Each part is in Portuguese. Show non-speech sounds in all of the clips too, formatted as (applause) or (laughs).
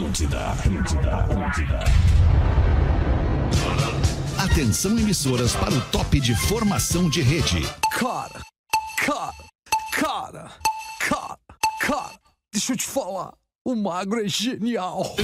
Atlântida, Atlântida, Atlântida. Atenção emissoras para o top de formação de rede. Cara, cara, cara, cara, cara, deixa eu te falar. O magro é genial.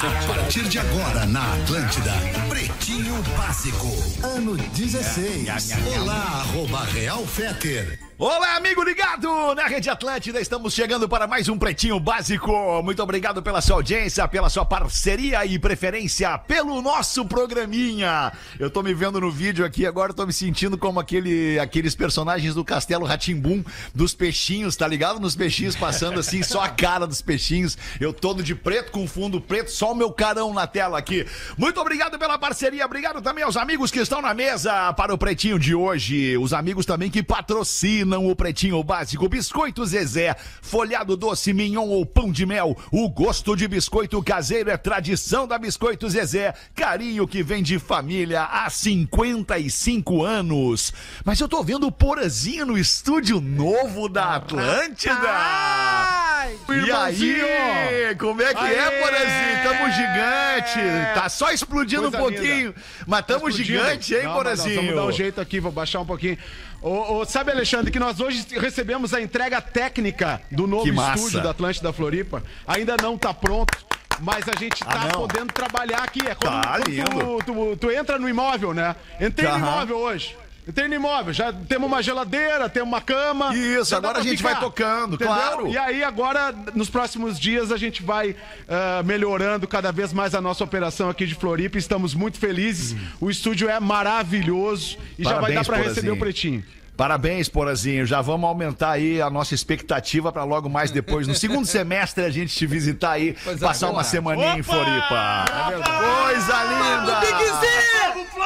A partir de agora na Atlântida, Pretinho Básico, ano 16. Olá, arroba Real Feter. Olá, amigo ligado na Rede Atlântida. Estamos chegando para mais um Pretinho Básico. Muito obrigado pela sua audiência, pela sua parceria e preferência pelo nosso programinha. Eu tô me vendo no vídeo aqui agora, tô me sentindo como aquele, aqueles personagens do Castelo Ratimbum dos peixinhos, tá ligado? Nos peixinhos passando assim, só a cara dos peixinhos. Eu todo de preto com fundo preto, só o meu carão na tela aqui. Muito obrigado pela parceria. Obrigado também aos amigos que estão na mesa para o Pretinho de hoje. Os amigos também que patrocinam o Pretinho Básico, Biscoito Zezé, folhado doce, mignon ou pão de mel. O gosto de biscoito caseiro é tradição da Biscoito Zezé. Carinho que vem de família há 55 anos. Mas eu tô vendo o Porazinho no estúdio novo da Atlântida. E aí, como é que é, Aê! Porazinho? Tamo gigante. Tá só explodindo Coisa um pouquinho, mas tamo Explodindo. gigante, hein, Não, Porazinho? Vamos dar um jeito aqui, vou baixar um pouquinho. Ô, ô, sabe, Alexandre, que nós hoje recebemos a entrega técnica do novo estúdio da Atlântida Floripa. Ainda não tá pronto. Mas a gente tá Ah, podendo trabalhar aqui. É como Tá lindo. tu, tu- tu entra no imóvel, né? Entrei no imóvel hoje. No imóvel, já temos uma geladeira, temos uma cama. Isso, agora a gente vai tocando, claro. E aí agora, nos próximos dias, a gente vai ah, melhorando cada vez mais a nossa operação aqui de Floripa. Estamos muito felizes. O estúdio é maravilhoso e já vai Parabéns, dar Porazinho. receber o Pretinho. Parabéns, Porazinho. Já vamos aumentar aí a nossa expectativa para logo mais depois, no segundo semestre, a gente te visitar aí, passar uma semaninha em Floripa. Coisa linda!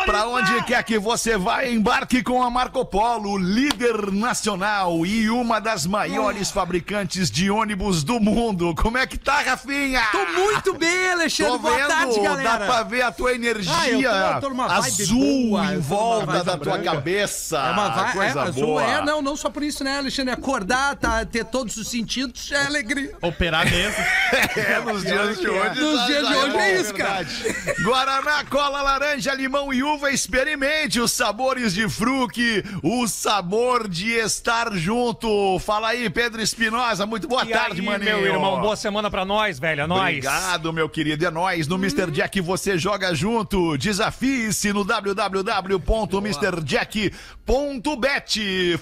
Para onde quer que você vá, embarque com a Marco Polo, líder nacional e uma das maiores fabricantes de ônibus do mundo. Como é que tá, Rafinha? Tô muito bem, Alexandre. Tô Boa vendo, tarde, galera. dá pra ver a tua energia Ah, eu tô- eu tô vibe azul boa, em volta vibe da tua branca. cabeça. É uma vai, coisa é, azul, boa. é, não, não só por isso, né, Alexandre? Acordar, tá, ter todos os sentidos é alegria. Operar mesmo. (laughs) É, nos dias de hoje. Nos dias de hoje bom, é isso, cara. Guaraná, cola, laranja, limão e uva, experimente os sabores de fruque, o sabor de estar junto. Fala aí, Pedro Espinosa, muito boa E tarde, aí, maninho. meu irmão, boa semana pra nós, velho. É nóis. Obrigado, meu querido. É nóis. No Mr. Jack você joga junto. Desafie-se no www.mrjack.bet.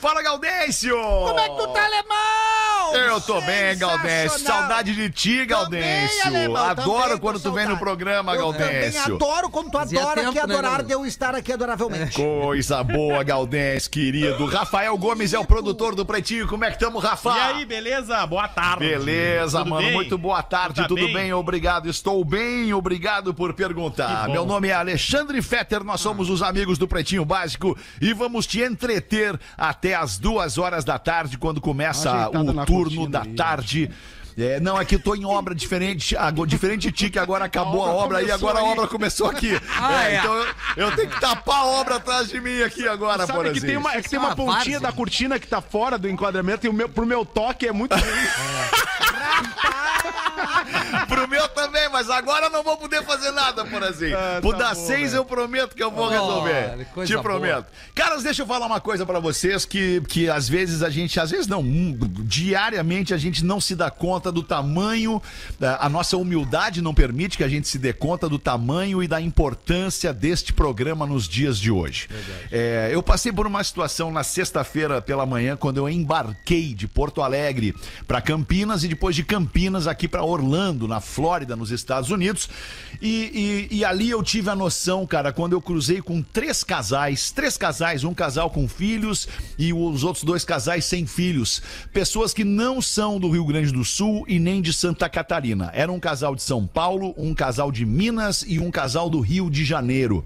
Fala, Gaudêncio! Como é que tu tá, alemão? Eu tô bem, Gaudêncio. Saudade de ti, Gaudêncio. Adoro quando tu vem no programa, Eu também Gaudêncio. adoro quando tu Fazia adora tempo, que né, adorar Gaudêncio? de eu estar aqui adoravelmente. (laughs) Coisa boa, Gaudêncio, querido. Rafael Gomes é o produtor do Pretinho. Como é que tamo, Rafa? E aí, beleza? Boa tarde. Beleza, Tudo mano. bem? Muito boa tarde, Tá tudo bem? Obrigado. Estou bem, obrigado por perguntar. Meu nome é Alexandre Fetter, nós somos os amigos do Pretinho Básico e vamos te entreter até as duas horas da tarde, quando começa Ajeitada o turno da tarde. É, não, é que eu tô em obra diferente, diferente de ti, que agora acabou a obra obra, e agora a aí. obra começou aqui. (laughs) Ah, É, é. Então eu, eu tenho que tapar a obra atrás de mim aqui agora, Sabe por que tem uma, é que tem uma Ah, pontinha várzea. da cortina que tá fora do enquadramento e o meu, pro meu toque é muito ruim. (laughs) Pro meu também, mas agora eu não vou poder fazer nada, por assim. Ah, Por tá bom, seis velho. eu prometo que eu vou Olha, resolver. Te prometo. Caras, deixa eu falar uma coisa pra vocês que, que às vezes a gente, às vezes não, diariamente a gente não se dá conta do tamanho, a nossa humildade não permite que a gente se dê conta do tamanho e da importância deste programa nos dias de hoje. É, eu passei por uma situação na sexta-feira pela manhã, quando eu embarquei de Porto Alegre para Campinas e depois de Campinas aqui para Orlando, na Flórida, nos Estados Unidos. E, e- e ali eu tive a noção, cara, quando eu cruzei com três casais, três casais, um casal com filhos e os outros dois casais sem filhos. Pessoas que não são do Rio Grande do Sul e nem de Santa Catarina. Era um casal de São Paulo, um casal de Minas e um casal do Rio de Janeiro.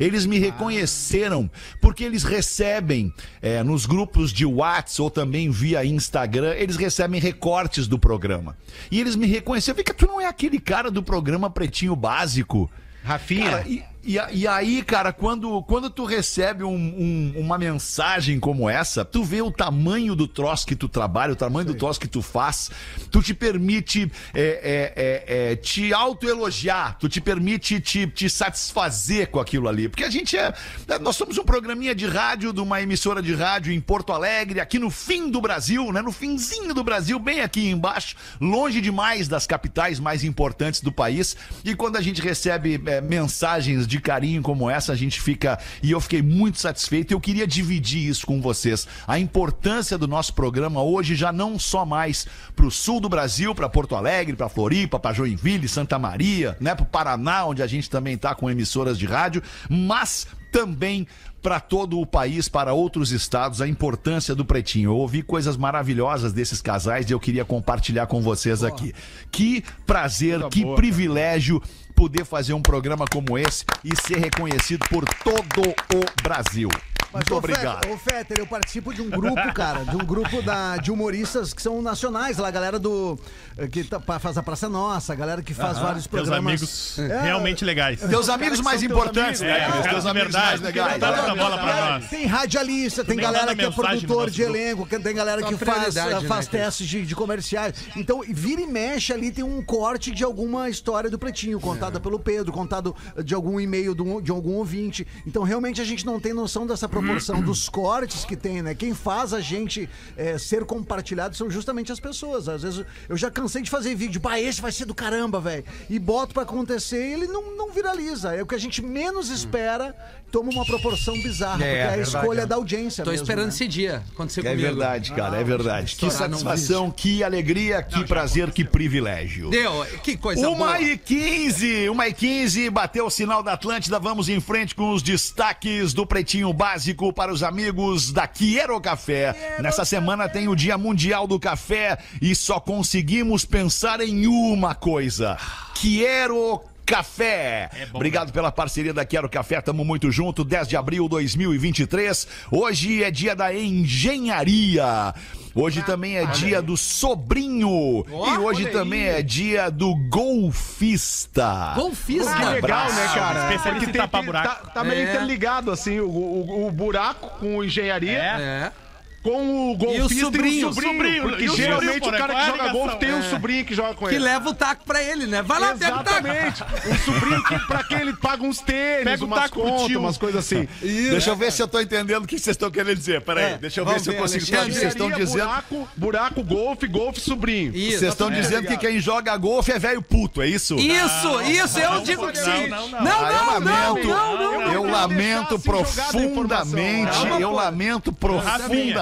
Eles me reconheceram porque eles recebem é, nos grupos de WhatsApp ou também via Instagram, eles recebem recortes do programa. E eles me reconheceram. Fica, tu não é aquele cara do programa Pretinho Básico? Rafinha, Cara, e- E, e aí, cara, quando, quando tu recebe um- um- uma mensagem como essa, tu vê o tamanho do troço que tu trabalha, o tamanho do troço que tu faz, tu te permite é, é, é, é, te autoelogiar, tu te permite te, te satisfazer com aquilo ali. Porque a gente é. Nós somos um programinha de rádio, de uma emissora de rádio em Porto Alegre, aqui no fim do Brasil, né? No finzinho do Brasil, bem aqui embaixo, longe demais das capitais mais importantes do país. E quando a gente recebe é, mensagens de carinho como essa, a gente fica. E eu fiquei muito satisfeito. Eu queria dividir isso com vocês. A importância do nosso programa hoje já não só mais para o sul do Brasil, para Porto Alegre, para Floripa, para Joinville, Santa Maria, né? Para o Paraná, onde a gente também está com emissoras de rádio, mas também para todo o país, para outros estados, a importância do Pretinho. Eu ouvi coisas maravilhosas desses casais e eu queria compartilhar com vocês aqui. Que prazer, que privilégio poder fazer um programa como esse e ser reconhecido por todo o Brasil. Muito ô, obrigado. Fetter, ô, Fetter, eu participo de um grupo, cara, de um grupo da, de humoristas que são nacionais, lá, a galera do. eh, que tá- faz a Praça Nossa, a galera que faz vários Teus programas. amigos É, realmente legais. Teus amigos mais importantes, né, É, Cris? Teus amigos verdade, mais legais. dá bola pra nós. Tem radialista, tem nem galera que é produtor de elenco, que tem galera que faz, faz né, Cris? testes de, comerciais. Então, vira e mexe ali, tem um corte de alguma história do Pretinho, contada pelo Pedro, contado de algum e-mail de algum ouvinte. Então, realmente, a gente não tem noção dessa proporção dos cortes que tem, né? Quem faz a gente eh, ser compartilhado são justamente as pessoas. Às vezes, eu já cansei de fazer vídeo, bah, esse vai ser do caramba, velho. E boto pra acontecer e ele não, não viraliza. É o que a gente menos espera, toma uma proporção bizarra, porque é a escolha da audiência Tô mesmo, esperando né? esse dia acontecer É comigo. verdade, cara, é verdade. Que satisfação, que alegria, que prazer, que privilégio. Deu, que coisa Uma boa. e 15, uma e 15, bateu o sinal da Atlântida. Vamos em frente com os destaques do Pretinho Básico para os amigos da Quiero Café. Nessa semana tem o Dia Mundial do Café e só conseguimos pensar em uma coisa: Quiero Café. Obrigado pela parceria da Quero Café, tamo muito junto. 10 de abril de 2023. Hoje é dia da engenharia. Hoje também é dia do sobrinho. e hoje também é dia do golfista. Golfista. Que legal, né, cara? Especialista Porque em tem- tapar tem- buraco. Tá, tá meio É. interligado, assim, o, o- o buraco com engenharia, É. com o golfista e o sobrinho. sobrinho. Sobrinho. Porque E o geralmente sobrinho, o cara é que joga ligação? golfe tem um É. sobrinho que joga com Que ele. leva o taco pra ele, né? Vai lá, pega o taco. Exatamente. Um sobrinho que, pra quem ele paga uns tênis, Pega o umas taco contas, umas coisas assim. Deixa eu ver se eu tô entendendo o que vocês estão querendo dizer. Peraí, É, deixa eu ver vamos se eu ver, consigo entender. Vocês estão dizendo. Buraco, buraco, golfe, golfe, sobrinho. Isso. Vocês estão dizendo que quem joga golfe é velho puto, é isso? Isso, isso, eu digo que sim. não, Não, não. Ah, eu não, eu lamento assim profundamente, eu lamento profundamente,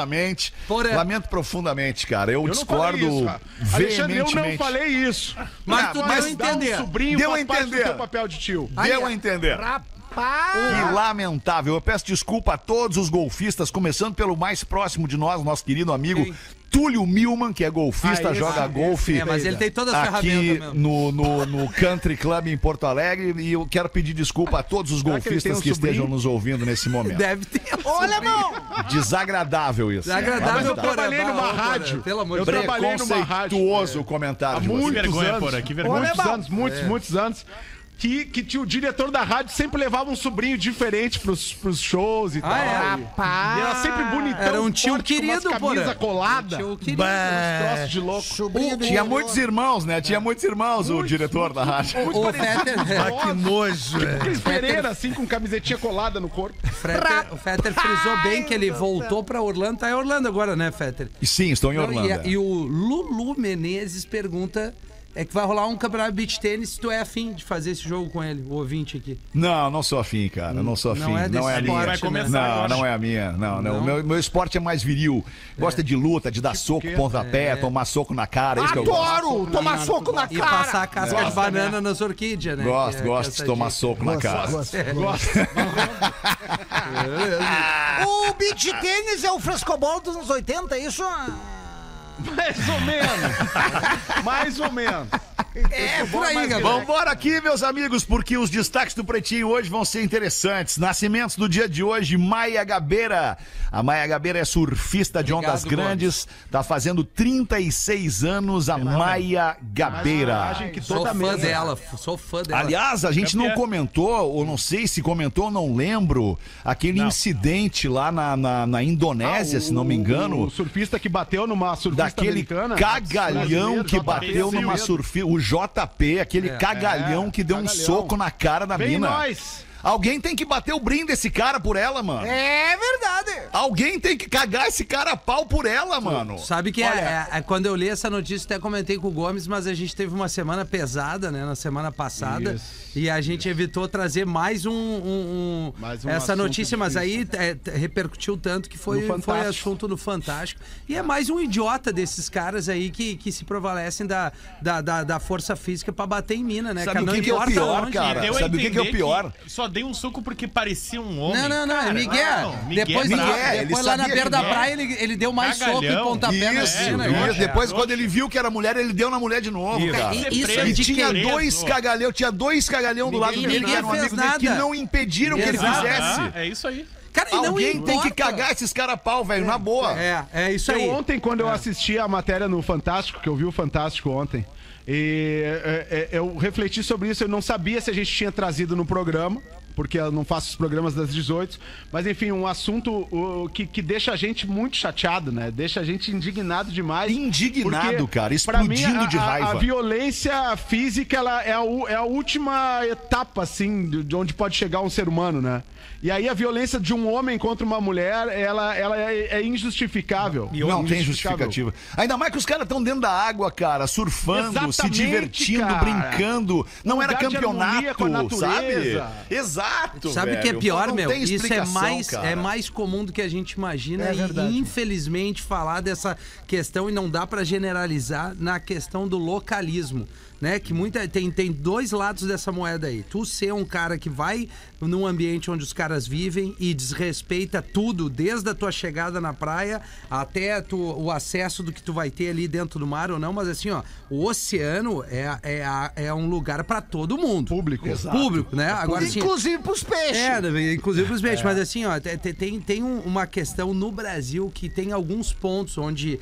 Porra. lamento profundamente, cara, eu, Eu não falei discordo isso, cara. Alexandre, eu não veementemente. falei isso. Mas tu mas deu a entender. Um sobrinho Deu a entender. teu papel de tio. Deu a entender. Que lamentável. Eu peço desculpa a todos os golfistas, começando pelo mais próximo de nós, nosso querido amigo Quem? Túlio Milman, que é golfista, Ah, joga esse, golfe. É, mas ele tem todas as aqui no, no, no Country Club em Porto Alegre e eu quero pedir desculpa a todos os golfistas um que estejam nos ouvindo nesse momento. Deve ter. Olha, irmão! Desagradável isso. Desagradável, Mas eu trabalhei numa rádio. Pelo amor Eu de Deus. trabalhei numa rádio. Preconceituoso o comentário Há de vocês. muitos vergonha, anos. porra, que vergonha. Muitos Olha, anos, muitos, muitos anos. Que, que tinha o diretor da rádio sempre levava um sobrinho diferente pros, pros shows e tal. é? E era sempre bonitão. Era um tio forte, querido, camisa porra. colada. Tio querido. Uns troços de louco. Do Tinha muitos irmãos, né? Tinha muitos irmãos, o diretor da rádio. Muito Ô, parecido Fetter, é. nossos. Que nojo, é. Aqueles Pereira, assim, com camisetinha colada no corpo. Fetter, o Fetter frisou bem que ele voltou pra Orlando. Tá em Orlando agora, né, Fetter? Sim, estou em Não, Orlando. E, e o Lulu Menezes pergunta: é que vai rolar um campeonato de beach tênis se tu é afim de fazer esse jogo com ele, o ouvinte aqui. Não, não sou afim, cara. Não sou afim. Não Não é é, desse a minha. esporte, Vai né? começar Não, não é a minha. Não, não. Não? Meu, meu esporte é mais viril. Gosta de luta, de dar soco, quê? pontapé, tomar soco na cara. É isso que eu gosto. Adoro tomar soco na E cara! passar a casca de banana nas orquídeas, né? Gosto, é- gosto de tomar dica. soco na cara. Gosto. É. (laughs) O beach tênis é o frescobol dos anos 80, é isso? Mais ou menos. Mais ou menos. É, por aí, galera. Vambora aqui, meus amigos, porque os destaques do Pretinho hoje vão ser interessantes. Nascimentos do dia de hoje, Maia Gabeira. A Maia Gabeira é surfista de ondas grandes, tá fazendo 36 anos a Maia Gabeira. Que Sou fã mesa. dela, sou fã dela. Aliás, a gente não Campeã. comentou, ou não sei se comentou, não lembro, aquele Não. incidente lá na, na, na Indonésia, Ah, se não me o- engano. O surfista que bateu numa surfista daquele americana. cagalhão que bateu numa surfista, o JP, aquele cagalhão que deu um cagalhão. soco na cara da Vem mina. nós! Alguém tem que bater o brinde desse cara por ela, mano. É verdade. Alguém tem que cagar esse cara a pau por ela, mano. Sabe que é, é- é- quando eu li essa notícia, até comentei com o Gomes, mas a gente teve uma semana pesada, né? Na semana passada. E a gente evitou trazer mais um. um- um- Mais um essa notícia, mas aí é, repercutiu tanto que foi, foi assunto no Fantástico. E é mais um idiota desses caras aí que, que se prevalecem da, da, da, da força física pra bater em mina, né? Sabe cara? o Não que que é o pior, cara? Sabe o que que é o pior? Só dei um soco porque parecia um homem. Não, não, não, é Cara, Miguel. não, Miguel depois é. Miguel, ele depois lá na beira da praia ele, ele deu mais soco e Cagalhão. pontapé na Isso, mina. né? isso. Depois, quando ele viu que era mulher, ele deu na mulher de novo, Isso. cara. Isso é E tinha dois cagalhão, tinha dois cagalhão do lado Ninguém- dele, que ninguém eram fez amigos dele, que não impediram que ele fizesse. Ah, é isso aí. Cara, não Alguém tem que cagar esses caras a pau, velho, na boa. É, é isso aí. Eu ontem, quando eu assisti a matéria no Fantástico, que eu vi o Fantástico ontem, e, é, é, eu refleti sobre isso, eu não sabia se a gente tinha trazido no programa. Porque eu não faço os programas das 18. Mas, enfim, um assunto o, que, que deixa a gente muito chateado, né? Deixa a gente indignado demais. Indignado, cara, pra mim, explodindo a- de a- raiva. A, violência física, ela é a, é a última etapa, assim, de de onde pode chegar um ser humano, né? E aí a violência de um homem contra uma mulher, ela, ela é, é injustificável. Não tem justificativa. Ainda mais que os caras estão dentro da água, cara, surfando, se Exatamente, divertindo, cara. brincando. Não era campeonato, com a sabe? natureza. Exato. Sabe o que é pior, meu? Isso é mais, cara. é mais comum do que a gente imagina É e verdade. infelizmente falar dessa questão e não dá pra generalizar na questão do localismo, né? Que muita tem tem dois lados dessa moeda aí. Tu ser um cara que vai num ambiente onde os caras vivem e desrespeita tudo, desde a tua chegada na praia até tu, o acesso do que tu vai ter ali dentro do mar ou não, mas assim, ó, o oceano é, é, é um lugar pra todo mundo. Público. Público, né? Agora assim, Inclusive pros peixes. é, né, inclusive pros É. peixes. Mas assim, ó, te- te- tem, tem um- uma questão no Brasil que tem alguns pontos onde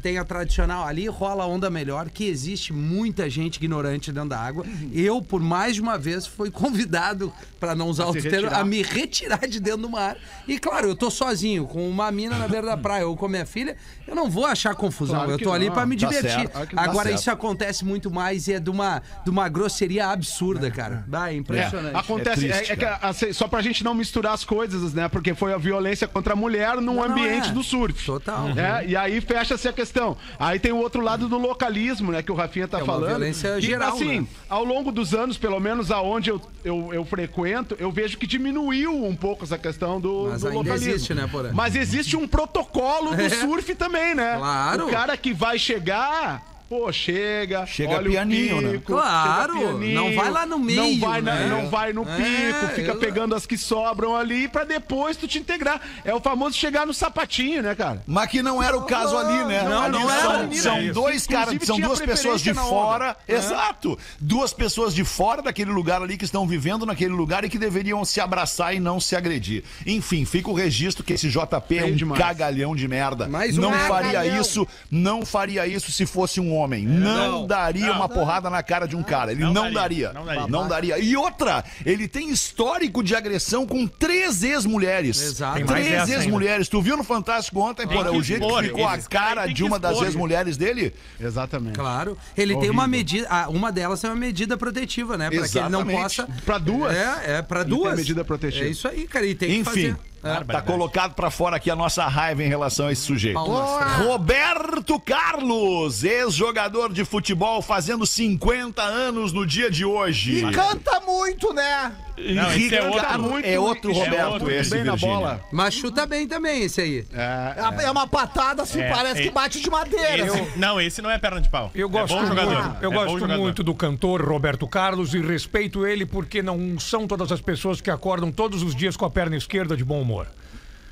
tem a tradicional, ali rola a onda melhor, que existe muita gente ignorante dentro da água. Eu, por mais de uma vez, fui convidado, pra não usar A o se termo, a me retirar de dentro do mar. E claro, eu tô sozinho, com uma mina na beira da praia ou com a minha filha, eu não vou achar confusão. Claro eu que tô ali não. pra me Tá divertir. certo, que tá Agora, certo. isso acontece muito mais e é de uma, de uma grosseria absurda, cara. Vai, é impressionante. Acontece, É é, triste, é que, cara. assim, só pra gente não misturar as coisas, né? Porque foi a violência contra a mulher num Não, não ambiente é. do surf. Total. né? E aí fecha-se a questão. Aí tem o outro lado do localismo, né? Que o Rafinha tá É uma falando. Violência que, geral, assim, né? ao longo dos anos, pelo menos aonde eu, eu, eu frequento, eu vejo que diminuiu um pouco essa questão do, Mas do localismo. existe, né, Porã? Mas existe um protocolo do (laughs) É. surf também, né? Claro. O cara que vai chegar. Pô, chega, Chega olha pianinho, o né? pico, Claro, chega pianinho, não vai lá no meio, não vai, na- né? não vai no É, pico, fica eu- pegando as que sobram ali pra depois tu te integrar. É o famoso chegar no sapatinho, né, cara? Mas que não era o caso ali, né? Não, não são, era. são Isso. dois caras, são duas pessoas de fora. onda. Exato. Duas pessoas de fora daquele lugar ali que estão vivendo naquele lugar e que deveriam se abraçar e não se agredir. Enfim, fica o registro que esse JP é um demais. cagalhão de merda. Mais um não cagalhão. faria isso, não faria isso se fosse um homem. não, daria uma porrada na cara de um cara. Ele não, Não daria. daria, não daria. Não daria. E outra, ele tem histórico de agressão com três ex-mulheres. Exato. Três ex-mulheres. Tu viu no Fantástico ontem, Tem porra, que o jeito expor, que ficou a cara de que uma das ex-mulheres dele? Exatamente. Claro. Ele tem uma Horrível. medida, ah, uma delas é uma medida protetiva, né? Pra que ele não Exatamente. possa. Pra duas? É, é pra Ele tem duas. medida protetiva. É isso aí, cara. E tem que Enfim, fazer. Tá Barbaridade. colocado pra fora aqui a nossa raiva em relação a esse sujeito. Roberto Carlos, ex-jogador de futebol, fazendo 50 anos no dia de hoje. E canta muito, né? Não, esse é outro. Ricardo- Muito- é outro é Roberto outro, esse, bem na Virgínia. bola. Mas chuta bem também esse aí. É, é uma patada assim, É, parece é- que bate de madeira. assim. Esse- não, esse não é perna de pau. Eu gosto é bom jogador. muito, eu É bom gosto jogador. muito do cantor Roberto Carlos e respeito ele porque não são todas as pessoas que acordam todos os dias com a perna esquerda de bom humor.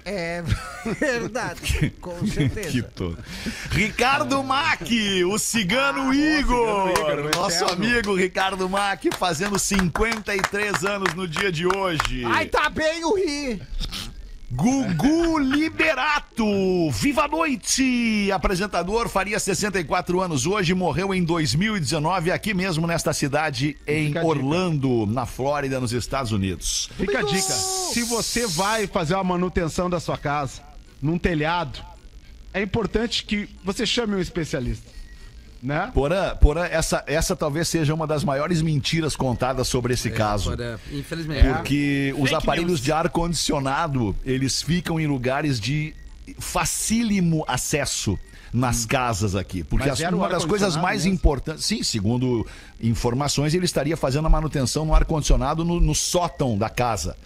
É (laughs) verdade, com certeza. Ricardo Mack, o cigano Igor. Igor, o nosso eterno. amigo Ricardo Mack fazendo 53 anos no dia de hoje. Ai, tá bem o Ri. Gugu Liberato, viva a noite! Apresentador, faria 64 anos hoje, morreu em 2019 aqui mesmo nesta cidade em Fica. Orlando, na Flórida, nos Estados Unidos. Fica a dica. Se você vai fazer uma manutenção da sua casa, num telhado, é importante que você chame um especialista. Né? Porã, Porã essa, essa talvez seja uma das maiores mentiras contadas sobre esse caso. Agora, infelizmente. Porque os Fake aparelhos news. de ar-condicionado, eles ficam em lugares de facílimo acesso nas casas aqui. Porque as- uma das coisas mais mesmo? importantes. Sim, segundo informações, ele estaria fazendo a manutenção no ar-condicionado no, no sótão da casa.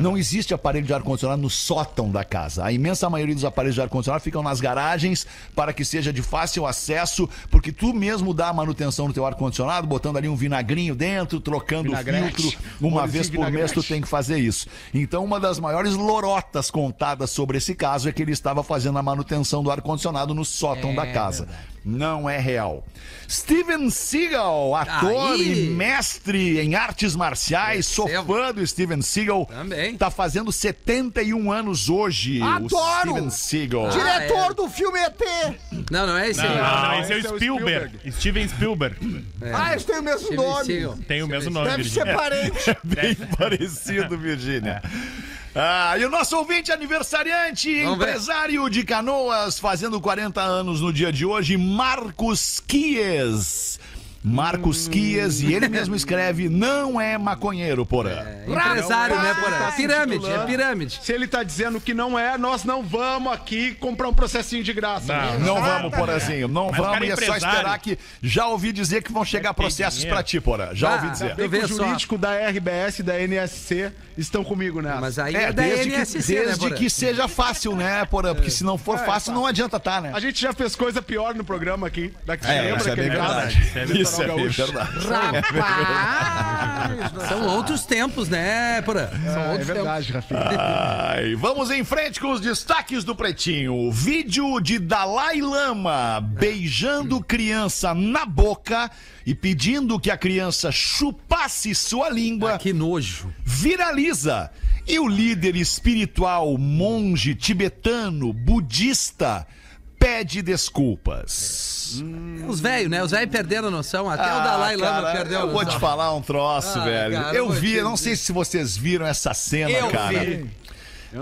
Não existe aparelho de ar-condicionado no sótão da casa. A imensa maioria dos aparelhos de ar-condicionado ficam nas garagens para que seja de fácil acesso, porque tu mesmo dá a manutenção no teu ar-condicionado, botando ali um vinagrinho dentro, trocando o filtro. Uma vez por mês tu tem que fazer isso. Então, uma das maiores lorotas contadas sobre esse caso é que ele estava fazendo a manutenção do ar-condicionado no sótão da casa. Não é real. Steven Seagal, ator Aí. e mestre em artes marciais, sou fã do Steven Seagal. Também. Tá fazendo 71 anos hoje. O Adoro! Steven Seagal. Diretor é. do filme ET. Não, não é esse Não, aí. não, não, Não, esse é o esse é o Spielberg. Steven Spielberg. Ah, eles têm o mesmo Steven nome. Seagal. Tem o mesmo nome, Deve Virgínia. ser (laughs) parente. Bem parecido, Virgínia. Ah, e o nosso ouvinte aniversariante, Vamos ver. empresário de canoas, fazendo 40 anos no dia de hoje, Marcos Quies. Marcos Quies, e ele mesmo (laughs) escreve, não é maconheiro, porã. É empresário, né, Porã? Tá Pirâmide, é pirâmide. Se ele tá dizendo que não é, nós não vamos aqui comprar um processinho de graça. Não. Não vamos, Porazinho, não Mas vamos, cara e é é só esperar que já ouvi dizer que vão chegar processos pra ti, porã. Já Ah, ouvi dizer. tá. O só. jurídico da RBS e da NSC estão comigo nessa. Mas aí é, É, da desde, NSC, que, né, desde Porã? que seja fácil, né, Porã? Porque se não for fácil, não adianta tá, né? A gente já fez coisa pior no programa aqui. Daqui você É, lembra isso é bem verdade. Isso é bem Gaúcho. verdade. (laughs) Rapaz. São outros tempos, né, Porã? São É outros verdade, Rafinha. Ai, vamos em frente com os destaques do Pretinho. Vídeo de Dalai Lama beijando criança na boca e pedindo que a criança chupasse sua língua tempos. Que nojo. viraliza. E o líder espiritual, monge tibetano, budista, pede desculpas. Os velhos, né? Os velhos perderam a noção. Até o Ah, Dalai Lama cara, perdeu a Eu noção. vou te falar um troço, Ah, velho. cara, eu eu vi, não sei se vocês viram essa cena, Eu cara. vi.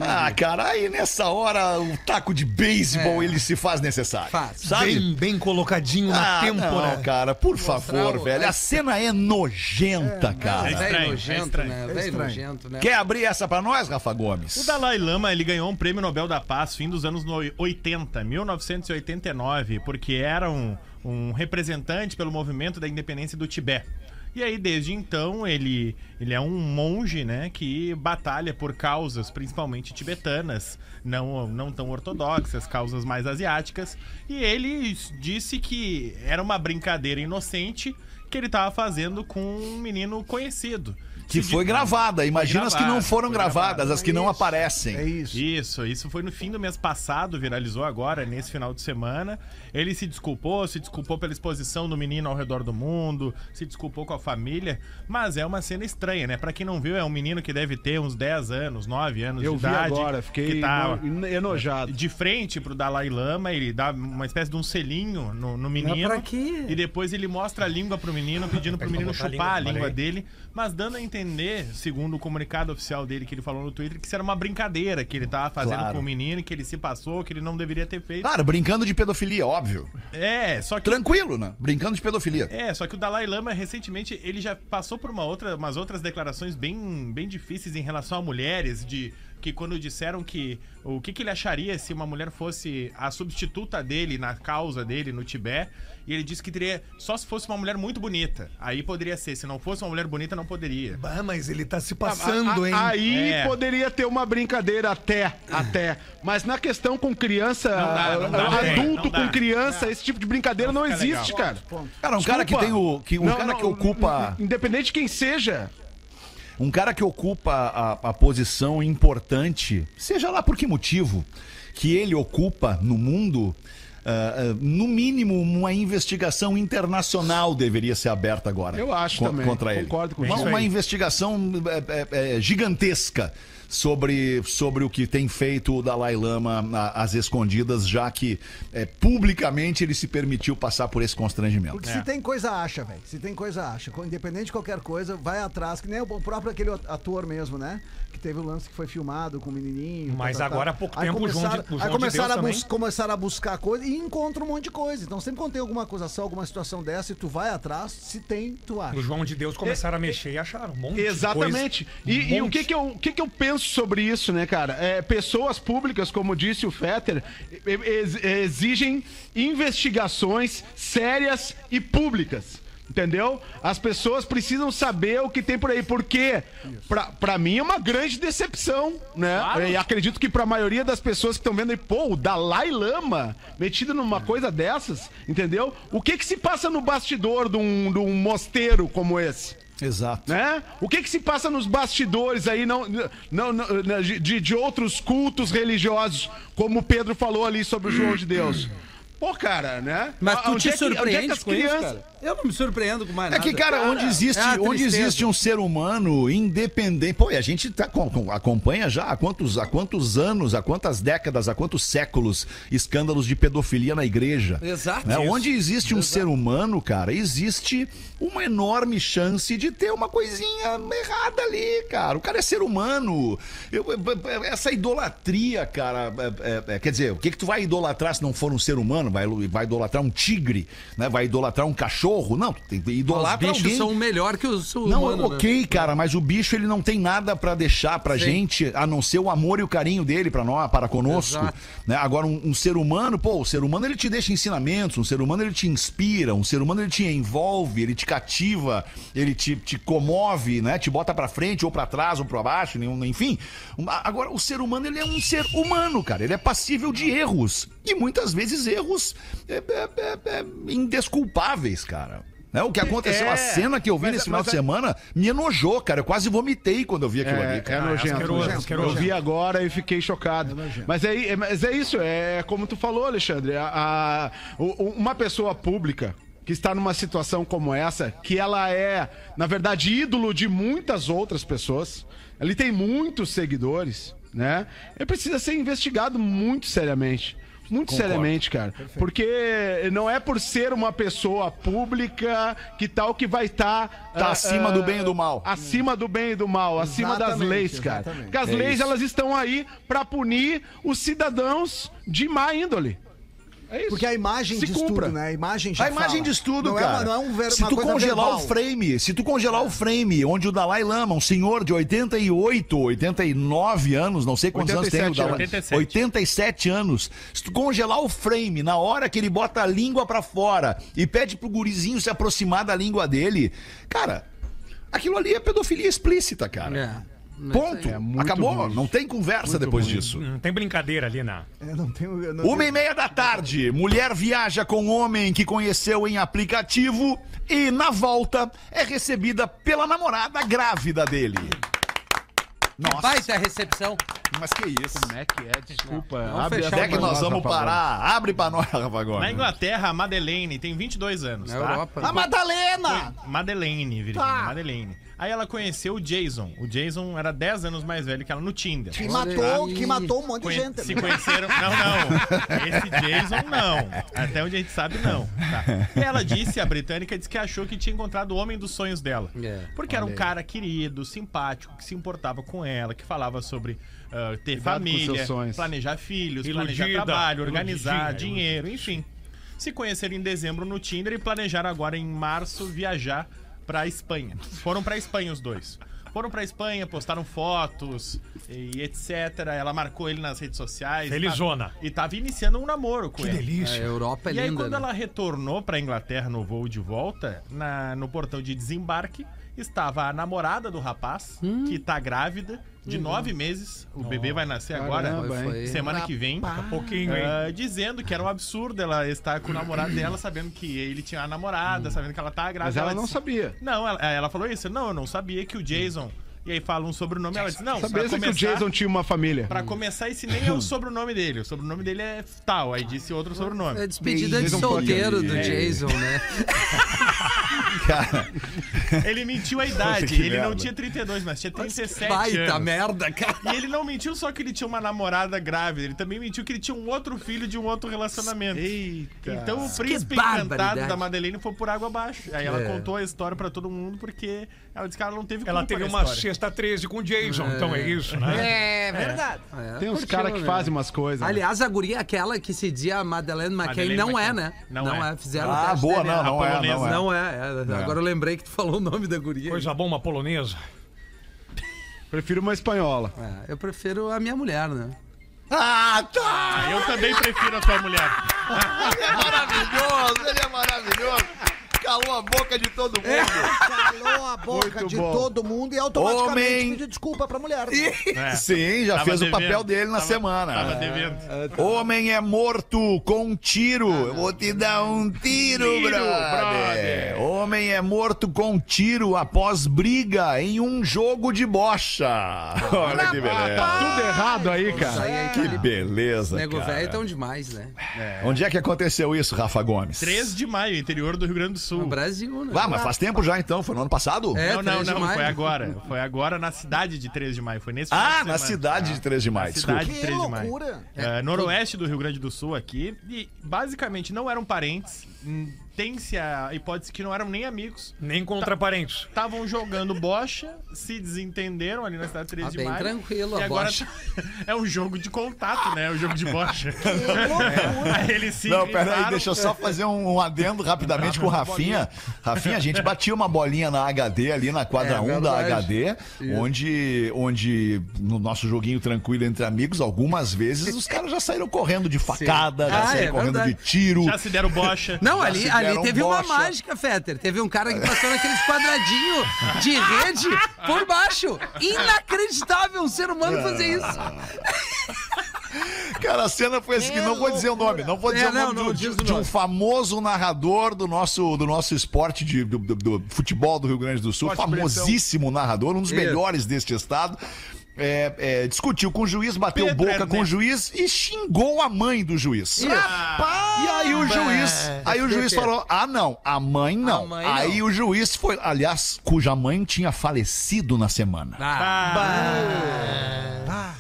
Ah, cara, aí nessa hora o taco de beisebol É. ele se faz necessário. Faz. Sabe? Bem, bem colocadinho na Ah, têmpora. não, cara, por favor, o- velho. A cena é nojenta, cara. É Velho estranho, é nojento, estranho. né? É Velho estranho. nojento, né? Quer abrir essa pra nós, Rafa Gomes? O Dalai Lama, ele ganhou um prêmio Nobel da Paz fim dos anos no- 80, 1989, porque era um, um representante pelo movimento da independência do Tibete. E aí, desde então, ele, ele é um monge, né, que batalha por causas, principalmente tibetanas, não, não tão ortodoxas, causas mais asiáticas. E ele disse que era uma brincadeira inocente que ele estava fazendo com um menino conhecido. Que Se foi de- gravada. Imagina as que não foram gravadas, gravado. as que não aparecem. É isso. Isso, isso foi no fim do mês passado, viralizou agora, nesse final de semana. Ele se desculpou, se desculpou pela exposição do menino ao redor do mundo, se desculpou com a família, mas é uma cena estranha, né? Pra quem não viu, é um menino que deve ter uns 10 anos, 9 anos Eu de vi idade. agora, fiquei que tá eno- enojado. de frente pro Dalai Lama, ele dá uma espécie de um selinho no, no menino. pra quê? E depois ele mostra a língua pro menino, pedindo pro menino chupar a língua dele, mas dando a entender, segundo o comunicado oficial dele que ele falou no Twitter, que isso era uma brincadeira que ele tava fazendo Claro. com o menino, que ele se passou, que ele não deveria ter feito. Claro, brincando de pedofilia, óbvio. É, só que Tranquilo, né? Brincando de pedofilia. é, só que o Dalai Lama, recentemente, ele já passou por uma outra, umas outras declarações bem, bem difíceis em relação a mulheres, de que quando disseram que o que, que ele acharia se uma mulher fosse a substituta dele na causa dele no Tibete, e ele disse que teria só se fosse uma mulher muito bonita. Aí poderia ser, se não fosse uma mulher bonita, não poderia. Bah, mas ele tá se passando, A- hein? Aí É. poderia ter uma brincadeira até, até. Mas na questão com criança, dá, não dá, adulto não dá. com criança, esse tipo de brincadeira não, fica existe, legal. cara. Cara, um cara que Desculpa. tem o. Que, um Não, cara não, que ocupa. Independente de quem seja. Um cara que ocupa a, a posição importante, seja lá por que motivo, que ele ocupa no mundo. ah, ah, no mínimo, uma investigação internacional deveria ser aberta agora. Eu acho co- também. Contra ele. Concordo com uma, isso uma aí. investigação é, é, gigantesca sobre, sobre o que tem feito o Dalai Lama a- às escondidas, já que é, publicamente ele se permitiu passar por esse constrangimento. Porque se tem coisa, acha, velho. Se tem coisa, acha. Independente de qualquer coisa, vai atrás. Que nem o próprio aquele ator mesmo, né? Que teve o lance que foi filmado com o menininho. Mas tá, tá, tá. agora há pouco Aí tempo o João de- o João Aí de começaram, Deus a bus- também. começaram a buscar coisa e encontram um monte de coisa. Então sempre quando tem alguma acusação, alguma situação dessa e tu vai atrás, se tem, tu acha. O João de Deus começaram a mexer e acharam um monte Exatamente. de coisa. E, Um e o monte. que que, eu, o que que eu penso sobre isso, né, cara? É, pessoas públicas, como disse o Fetter, ex- exigem investigações sérias e públicas. Entendeu? As pessoas precisam saber o que tem por aí, porque pra, pra mim é uma grande decepção, né? E acredito que pra maioria das pessoas que estão vendo aí, pô, o Dalai Lama metido numa coisa dessas, entendeu? O que que se passa no bastidor de um, de um mosteiro como esse? Exato. né? O que que se passa nos bastidores aí não, não, não- de, de outros cultos religiosos, como o Pedro falou ali sobre o João de Deus? Pô, cara, né? Mas tu Onde te é que- onde é que surpreende as com isso, crianças- cara? Eu não me surpreendo com mais É nada. que, cara, onde existe, é onde existe um ser humano independente. Pô, e a gente tá, com- com- acompanha já há quantos, há quantos anos, há quantas décadas, há quantos séculos escândalos de pedofilia na igreja. Exato. Né? Onde existe um ser humano, cara, existe uma enorme chance de ter uma coisinha errada ali, cara. O cara é ser humano. Eu- eu- essa idolatria, cara, é- é- é- quer dizer, o que, que tu vai idolatrar se não for um ser humano? Vai, vai idolatrar um tigre, né? Vai idolatrar um cachorro? Não, tu tem que Os idolatrar bichos alguém. são melhor que os Não, humanos, né? ok, cara, mas o bicho ele não tem nada pra deixar pra Sim. gente, a não ser o amor e o carinho dele pra nós, para conosco. Exato. Né? Agora, um, um ser humano, pô, o ser humano ele te deixa ensinamentos, um ser humano ele te inspira, um ser humano ele te envolve, ele te cativa, ele te, te comove, né? Te bota pra frente ou pra trás ou pra baixo, enfim. Agora, o ser humano ele é um ser humano, cara. Ele é passível de erros. E muitas vezes erros é, é, é, é, indesculpáveis, cara. Né? O que aconteceu, É, a cena que eu vi mas- nesse final mas de semana me enojou, cara. Eu quase vomitei quando eu vi aquilo ali, É, é cara. nojento. asqueroso, nojento. asqueroso. Eu vi agora e fiquei chocado. mas, é, é- mas é isso, é como tu falou, Alexandre. a- a- o- uma pessoa pública que está numa situação como essa, que ela é, na verdade, ídolo de muitas outras pessoas, ele tem muitos seguidores, né? Ele precisa ser investigado muito seriamente. Muito seriamente, cara. Porque não é por ser uma pessoa pública que tal que vai estar. Tá acima do bem e do mal. Acima do bem e do mal, acima das Exatamente, leis, cara. exatamente. Porque as É leis, isso. elas estão aí pra punir os cidadãos de má índole. É isso. Porque a imagem Se diz cumpra. tudo, né? A imagem já A imagem fala. diz tudo, não cara. É uma, não é um ver, se uma tu coisa congelar verbal. o frame, se tu congelar o frame, onde o Dalai Lama, um senhor de 88, 89 anos, não sei quantos anos tem o 87 Dalai 87. 87 anos. Se tu congelar o frame na hora que ele bota a língua pra fora e pede pro gurizinho se aproximar da língua dele, cara, aquilo ali é pedofilia explícita, cara. É. Ponto. É muito Acabou. ruim. Não tem conversa depois disso. Não tem brincadeira ali, na. É, não eu não Uma tenho- e meia da tarde, mulher viaja com homem que conheceu em aplicativo e, na volta, é recebida pela namorada grávida dele. Nossa, Baita recepção. mas que isso? Como é que é? Desculpa. Abre fechar essa Onde é que nós vamos Rafa parar? Abre pra nós, Rafa Gomes. Na Inglaterra, a Madeleine tem 22 anos, Na tá? Europa. A Madalena! Madeleine, Virgínia, Tá. Madeleine. Aí ela conheceu o Jason. O Jason era 10 anos mais velho que ela no Tinder. Que matou, aí. que matou um monte de Conhe- gente. se conheceram. Não, não. Esse Jason não. Até onde a gente sabe, não. Tá. E ela disse, a britânica, disse que achou que tinha encontrado o homem dos sonhos dela. É, Porque era um cara querido, simpático, que se importava com ela, que falava sobre ah, ter Cuidado família, planejar filhos, Iludida, planejar trabalho, organizar dinheiro, enfim. Se conheceram em dezembro no Tinder e planejaram agora em março viajar pra Espanha. Foram pra Espanha os dois. Foram pra Espanha, postaram fotos e etc. Ela marcou ele nas redes sociais. Felizona. Tá- E tava iniciando um namoro com ele. A Europa é E aí, linda, quando né? ela retornou pra Inglaterra no voo de volta, na- no portão de desembarque, estava a namorada do rapaz, Hum. que tá grávida, de nove meses. O bebê vai nascer agora, Caramba, Foi- foi- semana que vem. Pouquinho, hein? Ah, dizendo que era um absurdo ela estar com o namorado dela, sabendo que ele tinha a namorada, sabendo que ela tá grávida. Mas ela não disse- sabia. Não, ela, ela falou isso. Não, eu não sabia que o Jason E aí fala um sobrenome, ela diz, não, Sabia que o. Jason tinha uma família. Pra começar, esse nem é o sobrenome dele. O sobrenome dele é tal. Aí disse outro sobrenome. É despedida de solteiro do É. Jason, né? (laughs) (laughs) Cara, Ele mentiu a idade. ele não merda. tinha 32, mas tinha 37 Baita anos. merda, cara. E ele não mentiu só que ele tinha uma namorada grávida, ele também mentiu que ele tinha um outro filho de um outro relacionamento. Eita. Então o príncipe encantado da Madeleine foi por água abaixo. Aí ela É. contou a história pra todo mundo porque ela disse que ela não teve Ela teve uma sexta 13 com o Jason, então é isso, né? É verdade. É, Tem uns caras que né? fazem umas coisas. né? Aliás, a guria é aquela que se dizia Madeleine McCain Madeleine não é, McCain. né? Não é. Fizeram o ah, boa, não, não é, não é. Não é, é. Agora eu lembrei que tu falou o nome da guria. Coisa boa, uma polonesa. Prefiro uma espanhola. É, eu prefiro a minha mulher, né? Ah, tá! Eu também prefiro a tua mulher. Ele é maravilhoso, ele é maravilhoso. Calou a boca de todo mundo. Calou a boca Muito de bom. todo mundo e automaticamente Homem. pediu desculpa pra mulher. né? É. Sim, já Tava fez o devendo. papel dele na Tava- semana. Tava devendo. Homem é morto com um tiro. Eu vou te dar um tiro, Tiro, brother. brother. Homem é morto com um tiro após briga em um jogo de bocha. (laughs) Olha que beleza. Tudo errado aí, cara. aí é Que italiano. beleza, Nego cara. velho tão demais, né? Onde é que aconteceu isso, Rafa Gomes? 3 de maio, interior do Rio Grande do Sul. No Brasil, né? Ah, mas faz tempo já então, foi no ano passado? É, não, não, 3 de não, foi agora. Foi agora na cidade de 3 de maio. Foi nesse Ah, na cidade de 3 de maio, Na desculpa. cidade de Que 3 de maio. loucura. É, noroeste do Rio Grande do Sul aqui. E basicamente não eram parentes. Tem-se a hipótese que não eram nem amigos. Nem contra parentes. Estavam jogando bocha, se desentenderam ali na cidade de 3 Ah, de bem maio. tranquilo e a agora bocha. (laughs) é um jogo de contato, né? O jogo de bocha. (laughs) Aí eles se Não, peraí, gritaram. deixa eu só fazer um, um adendo rapidamente com o Rafinha. Rafinha, a gente batia uma bolinha na HD ali na quadra É 1 da. HD, onde, onde no nosso joguinho tranquilo entre amigos, algumas vezes os caras já saíram correndo de facada, já Ah, saíram é correndo verdade. de tiro. Já se deram bocha. Não, ali, se ali teve uma mágica, Fetter. Teve um cara que passou naqueles quadradinhos de rede por baixo. Inacreditável um ser humano fazer isso. (laughs) Cara, a cena foi assim, não vou dizer o nome, não vou dizer É, o nome não, não, do- de, de um famoso narrador do nosso, do nosso esporte de, do, do- do futebol do Rio Grande do Sul, famosíssimo narrador, um dos melhores deste estado. É, é, discutiu com o juiz, bateu Pedro boca com o juiz e xingou a mãe do juiz. E aí o juiz, aí o juiz falou: "Ah, não, a mãe não". A mãe aí o juiz foi, aliás, cuja mãe tinha falecido na semana. Ah,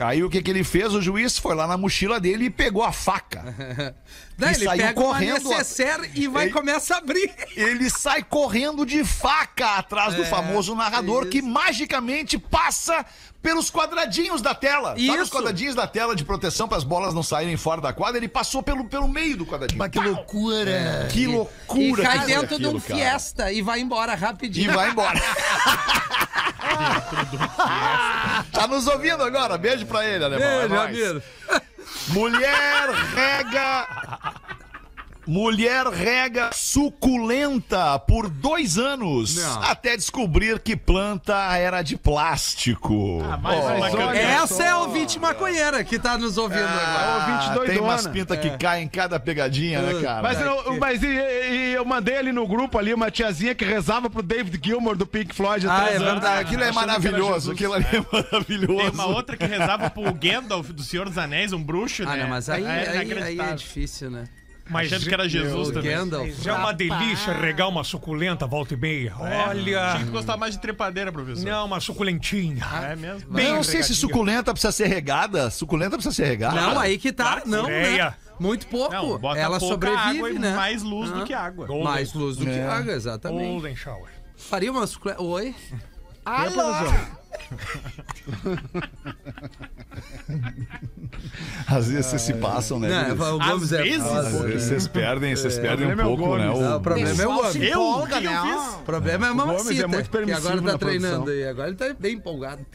Aí o que que ele fez? O juiz foi lá na mochila dele e pegou a faca. (laughs) E ele saiu pega correndo, uma necessaire e vai Ele- começa a abrir. Ele sai correndo de faca atrás do É, famoso narrador isso. que magicamente passa pelos quadradinhos da tela. Sabe os Isso. quadradinhos da tela de proteção para as bolas não saírem fora da quadra? Ele passou pelo, pelo meio do quadradinho. que loucura. Que E loucura cai que foi (laughs) dentro de um fiesta e vai embora E rapidinho. vai embora. tá nos ouvindo agora? Beijo pra ele, alemão. é Beijo, nóis. amigo. Mulher rega. Mulher rega suculenta por dois anos Não. até descobrir que planta era de plástico. Ah, uma olha campeã. Essa é a ouvinte maconheira que tá nos ouvindo agora. ouvinte Ah, doidona. tem umas pintas que caem em cada pegadinha, né, cara? Mas, eu, mas e, e- eu mandei ali no grupo ali uma tiazinha que rezava pro David Gilmour do Pink Floyd Ah, é verdade. Aquilo é maravilhoso, aquilo ali é maravilhoso. Tem uma outra que rezava pro Gandalf do Senhor dos Anéis, um bruxo, Ah, né? não, mas aí, É aí, aí é difícil, né? Mas Achando que era Jesus também. Gandalf. Já é uma delícia regar uma suculenta volta e meia. Olha. Tinha que gostar mais de trepadeira, professor. Não, uma suculentinha. É mesmo? Bem Eu não sei se suculenta precisa ser regada. Suculenta precisa ser regada. Não, aí que tá. Não, né? Ureia. Muito pouco. Não, bota Ela pouca água sobrevive, e né? mais luz do que água. Golden, Mais luz do que É. água, exatamente. Golden Shower. Faria uma suculenta. Oi? Alô? Às vezes vocês se passam, né? Não, Guris? o Gomes Às é vezes. Às vezes vocês perdem, vocês perdem um é o pouco, né? Gomes. Não, o problema é o Gomes. Eu? empolga, O que eu né? fiz? O problema é a Gomes mamacita, é muito que agora permissivo tá na treinando aí. Agora ele tá bem empolgado.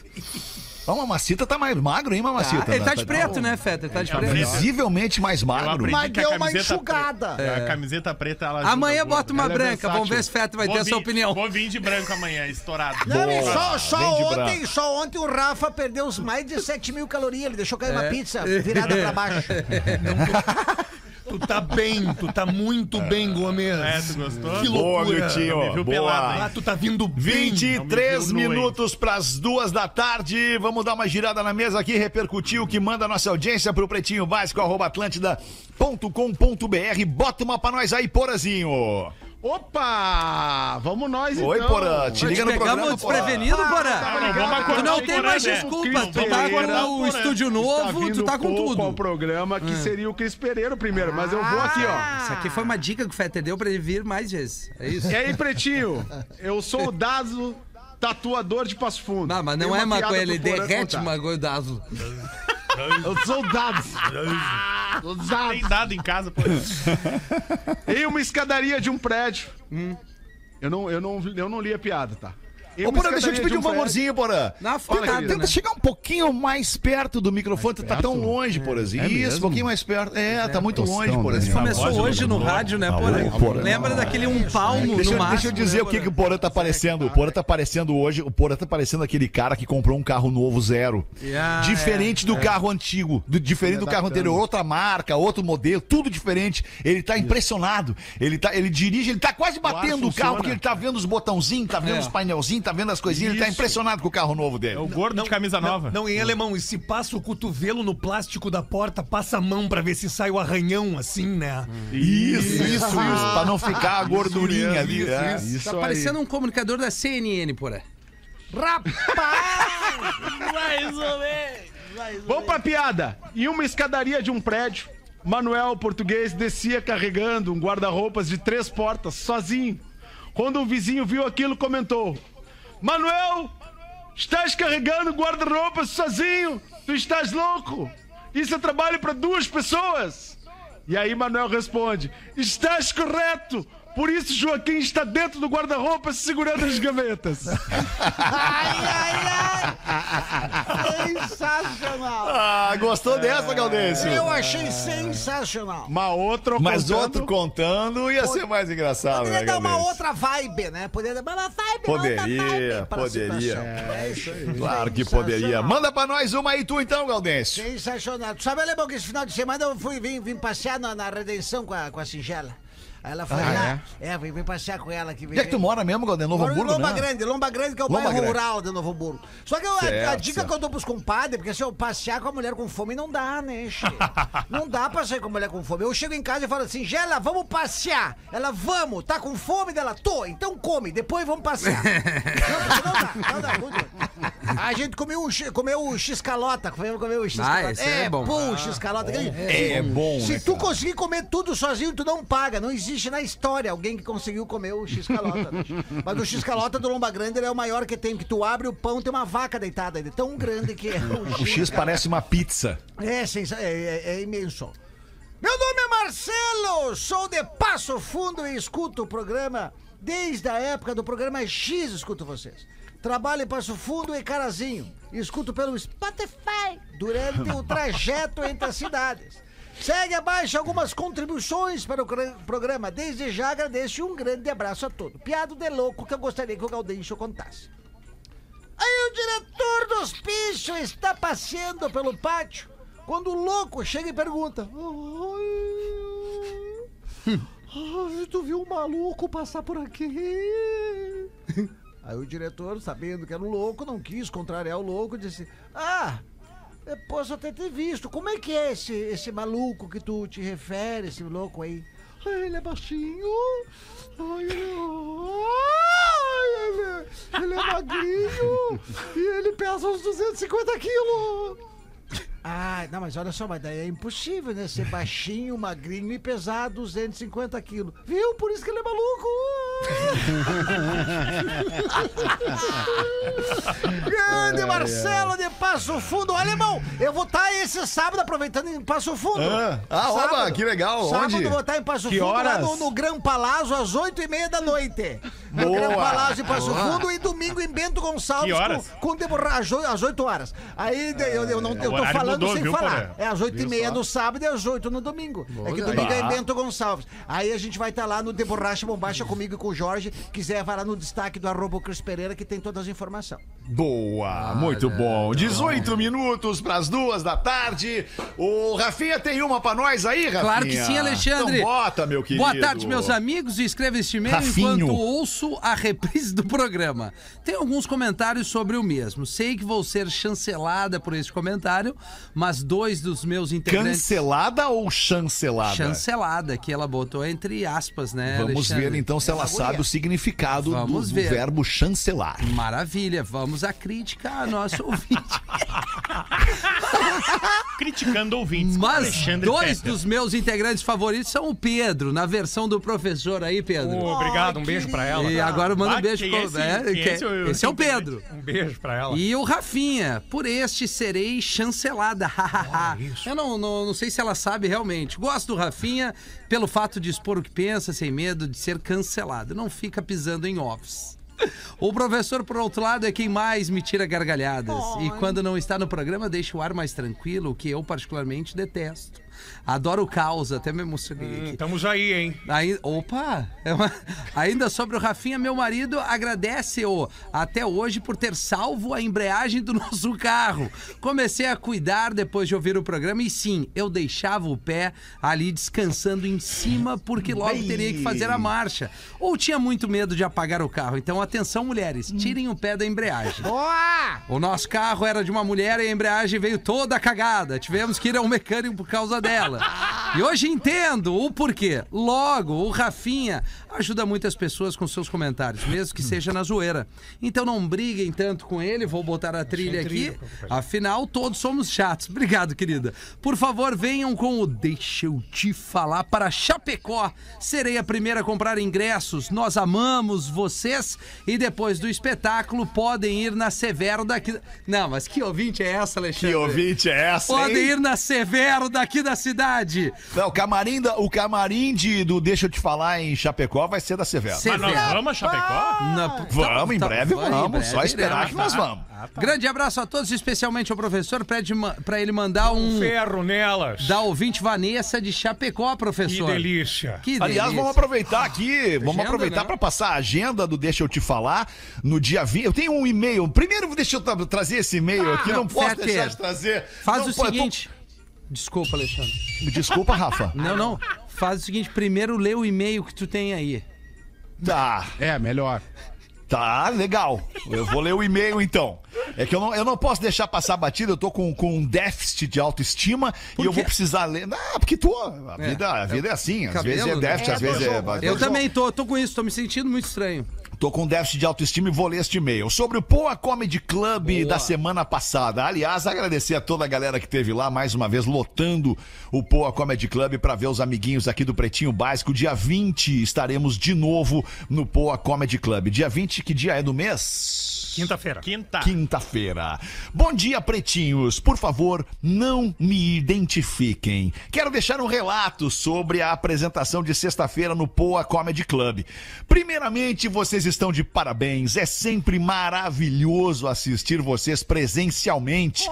Ó, Mamacita tá mais magro, hein, Mamacita? Ah, ele tá de Tá- preto, né, Feta? Ele tá de Tá preto. Visivelmente mais magro. Mas a deu uma enxugada. preta- A camiseta preta, ela Amanhã bota uma Ela é branca. versátil. Vamos ver se Feta vai Vou ter essa vir- opinião. Vou vir de branco amanhã, estourado. Não, Boa. só, só ontem, branco. só ontem o Rafa perdeu os mais de 7 mil calorias. Ele deixou cair uma É. pizza virada pra baixo. (laughs) Tu tá bem, tu tá muito bem, Gomes. É, tu gostou? Que Boa, loucura. Miltinho. Me viu Boa. pelado, hein? Ah, tu tá vindo bem. 23 Não me viu nu, hein? minutos para as duas da tarde. Vamos dar uma girada na mesa aqui, repercutir o que manda a nossa audiência pro pretinho básico, arroba atlântida.com.br. Bota uma pra nós aí, Porazinho. Opa! Vamos nós, então. Oi, Porã. Te liga no programa, Porã. desprevenido, Porã. Não, não, vamos Tu não o tem Porã, mais né? desculpa. Tu tá com o estúdio novo, tu tá com tudo. programa que seria o Cris Pereira primeiro, mas eu vou aqui, ó. Isso aqui foi uma dica que o Fete deu pra ele vir mais vezes. É isso? E aí, Pretinho? Eu sou o Dazo, tatuador de Passo Fundo. Não, mas não é uma maconha, ele Porã derrete maconha dazo. (laughs) Eu sou o Dazo. O Dazo. Tem dado em casa, pô. (laughs) Em uma escadaria de um prédio. Eu, não, eu, não, eu não li a piada, tá? Ô, Porã, deixa eu te pedir um favorzinho, Porã. Na Tenta, focada, tenta né? chegar um pouquinho mais perto do microfone, tu tá tão longe, Porazinho. Isso, um pouquinho mais perto. É, tá muito longe, Porazinho. Começou hoje no rádio, né, Porã? Porã. Lembra daquele um palmo Deixa, no eu- máximo? deixa eu dizer né, o que, Porã? que o Porã tá parecendo. O Porã tá parecendo hoje. O Porã tá parecendo aquele cara que comprou um carro novo zero. Diferente do carro antigo. diferente do carro anterior. Outra marca, outro modelo, tudo diferente. Ele tá impressionado. Ele, tá, ele dirige, ele tá quase batendo o carro, porque ele tá vendo os botãozinhos, tá vendo É. os painelzinhos, tá vendo as coisinhas. Ele tá impressionado com o carro novo dele. É o gordo de camisa nova. Não, em alemão, e se passa o cotovelo no plástico da porta, passa a mão pra ver se sai o arranhão, assim, né? Isso, isso, isso. Pra não ficar a gordurinha ali. é. Isso Tá aí. parecendo um comunicador da CNN, Porã. (laughs) Vamos pra piada. Em uma escadaria de um prédio, Manuel Português descia carregando um guarda-roupas de três portas, sozinho. Quando um vizinho viu aquilo, comentou: Manuel, estás carregando guarda-roupas sozinho? Tu estás louco? Isso é trabalho para duas pessoas. E aí Manuel responde: Estás correto. Por isso Joaquim está dentro do guarda-roupa segurando as gavetas. Sensacional! Ah, gostou dessa, Galdêncio? Eu achei sensacional. Uma outra Mas contando- outro contando ia ser mais engraçado, né, Poderia dar uma outra vibe, né? Poderia dar uma vibe, Poderia, poderia. É isso aí. Claro que poderia. Manda pra nós uma aí tu então, Galdêncio. Sensacional. Tu sabe, Alemão, que esse final de semana eu fui vim, vim passear na, na Redenção com a, com a Singela. Aí ela foi lá. É, vim, vim passear com ela aqui. Onde é que tu mora mesmo, Galdêncio? Novo Moro em Hamburgo, Lomba né? Grande, Lomba Grande, que é o Lomba bairro Grande. rural de Novo Hamburgo. Só que eu- a- a, dica que eu dou pros compadres, porque se eu passear com a mulher com fome, não dá, né, che? (laughs) Não dá pra sair com a mulher com fome. Eu chego em casa e falo assim, Gela, vamos passear. Ela, vamos, tá com fome dela? Tô, então come, depois vamos passear. (laughs) não, não dá, não dá. A gente comeu comeu um x-calota, comeu, comeu um x-calota. esse é bom. bom o x-calota. aquele- É bom, Se né, tu cara? conseguir comer tudo sozinho, tu não paga. Não existe na história alguém que conseguiu comer o x-calota. né? (laughs) Mas o x-calota do Lomba Grande ele é o maior que tem, que tu abre o pão, tem uma vaca deitada. Ele é tão grande que é (laughs) o O X parece uma pizza. É, é, é- é imenso. Meu nome é Marcelo, sou de Passo Fundo e escuto o programa desde a época do programa X, escuto vocês. Trabalho em Passo Fundo e Carazinho. Escuto pelo Spotify durante o trajeto entre as cidades. Segue abaixo algumas contribuições para o programa. Desde já agradeço e um grande abraço a todos. Piado de louco que eu gostaria que o Gaudêncio contasse. Aí o diretor do hospício está passeando pelo pátio quando o louco chega e pergunta: Ai, (laughs) ai, tu viu um maluco passar por aqui? (laughs) Aí o diretor, sabendo que era um louco, não quis contrariar o louco, disse: Ah, eu posso até ter visto. Como é que é esse, esse maluco que tu te refere, esse louco aí? "Ah, Ele é baixinho. Ai, ele, ai, ele, ele é magrinho. e ele pesa uns 250 quilos. Ah, não, mas olha só, mas daí é impossível, né? Ser baixinho, magrinho e pesar 250 quilos. Viu? Por isso que ele é maluco. Grande Marcelo de Passo Fundo. Alemão, eu vou estar esse sábado aproveitando em Passo Fundo. Ah, ah, oba, que legal. Sábado Onde? vou estar em Passo Que Fundo, lá horas? no, no Gran Palazzo, às 8 e meia da noite. no Boa. Gran Palácio em Passo Fundo e domingo em Bento Gonçalves com, com Deborah, às oito- às 8 horas. Aí de- eu, eu, não, eu tô falando mudou, sem viu, falar. Porã? É às 8 e meia no sábado e às 8 no domingo. é que domingo é em Bento Gonçalves. Aí a gente vai estar lá no Deborracha Bombacha comigo e com o Jorge. Quiser, vai lá no destaque do arroba Cris Pereira que tem todas as informações. Boa, muito bom. 18 minutos para as duas da tarde. O Rafinha tem uma para nós aí, Rafinha? Claro que sim, Alexandre. Então bota, meu querido. Boa tarde, meus amigos. Escreva este e-mail Rafinho. enquanto ouço a reprise do programa. Tem alguns comentários sobre o mesmo. Sei que vou ser chancelada por este comentário, mas dois dos meus integrantes... Cancelada ou chancelada? Chancelada, que ela botou entre aspas, né, Vamos Alexandre? ver então se ela sabe o significado do, Vamos do ver. verbo chancelar. Maravilha, vamos à crítica a nosso ouvinte. (laughs) Criticando ouvintes. Mas Alexandre dois Fetter. dos meus integrantes favoritos são o Pedro, na versão do professor aí, Pedro. Ô, obrigado, um beijo pra ela. E agora manda um beijo pro- é esse? é, Quem é que- esse? Eu- Esse é o eu- Pedro. Um beijo pra ela. E o Rafinha, por este serei chancelada. (laughs) Eu não, não, não sei se ela sabe realmente. Gosto do Rafinha pelo fato de expor o que pensa, sem medo de ser cancelado. Não fica pisando em ovos. O professor, por outro lado, é quem mais me tira gargalhadas. E quando não está no programa, deixa o ar mais tranquilo, o que eu particularmente detesto. Adoro o caos, até me emocionei Hum, aqui. Estamos aí, hein? Aí, opa! É uma- Ainda sobre o Rafinha, meu marido agradece-o até hoje por ter salvo a embreagem do (laughs) nosso carro. Comecei a cuidar depois de ouvir o programa e sim, eu deixava o pé ali descansando em cima porque logo teria que fazer a marcha. Ou tinha muito medo de apagar o carro. Então, atenção, mulheres, tirem o pé da embreagem. O nosso carro era de uma mulher e a embreagem veio toda cagada. Tivemos que ir ao mecânico por causa (laughs) dela. E hoje entendo o porquê. Logo, o Rafinha ajuda muitas pessoas com seus comentários, mesmo que seja na zoeira. Então não briguem tanto com ele, vou botar a trilha aqui. Afinal, todos somos chatos. (laughs) Obrigado, querida. Por favor, venham com o Deixa eu te falar para Chapecó. Serei a primeira a comprar ingressos. Nós amamos vocês e depois do espetáculo podem ir na Severo daqui. Não, mas que ouvinte é essa, Alexandre? Que ouvinte é essa, Podem hein? ir na Severo daqui da cidade. Não, o camarim, da- o camarim de, do Deixa eu te falar em Chapecó vai ser da Severo. Se- Mas nós Severo. vamos a Chapecó? Na- Vamos, em tá- breve vai, em vamos. breve Só esperar que nós vamos. Grande abraço a todos, especialmente ao professor. Pede pra ele mandar um. Ferro nelas. Da ouvinte Vanessa de Chapecó, Que professor. delícia. Que Aliás, delícia. vamos aproveitar aqui, vamos Agenda, aproveitar né? para passar a agenda do Deixa eu te falar no dia 20. Eu tenho um e-mail. Primeiro, deixa eu tra- trazer esse e-mail aqui, não, não, posso deixar de trazer. Faz Não o po- eu tô- seguinte. Desculpa, Alexandre. Desculpa, Rafa. Não, não. Faz o seguinte: primeiro lê o e-mail que tu tem aí. Tá, É, melhor. tá, legal. Eu vou ler o e-mail então. É que eu não, eu não posso deixar passar batida, eu tô com, com um déficit de autoestima e eu vou precisar ler. Ah, porque tu. A vida a vida é assim, às cabelo, vezes é né? déficit, às vezes é. Eu também tô, tô com isso, tô me sentindo muito estranho. Tô com déficit de autoestima e vou ler este e-mail. Sobre o Poa Comedy Club da semana passada. Aliás, agradecer a toda a galera que teve lá, mais uma vez, lotando o Poa Comedy Club para ver os amiguinhos aqui do Pretinho Básico. Dia 20 estaremos de novo no Poa Comedy Club. Dia 20, que dia é do mês? Quinta-feira. Quinta. Quinta-feira. Bom dia, pretinhos. Por favor, não me identifiquem. Quero deixar um relato sobre a apresentação de sexta-feira no Poa Comedy Club. Primeiramente, vocês estão de parabéns. É sempre maravilhoso assistir vocês presencialmente.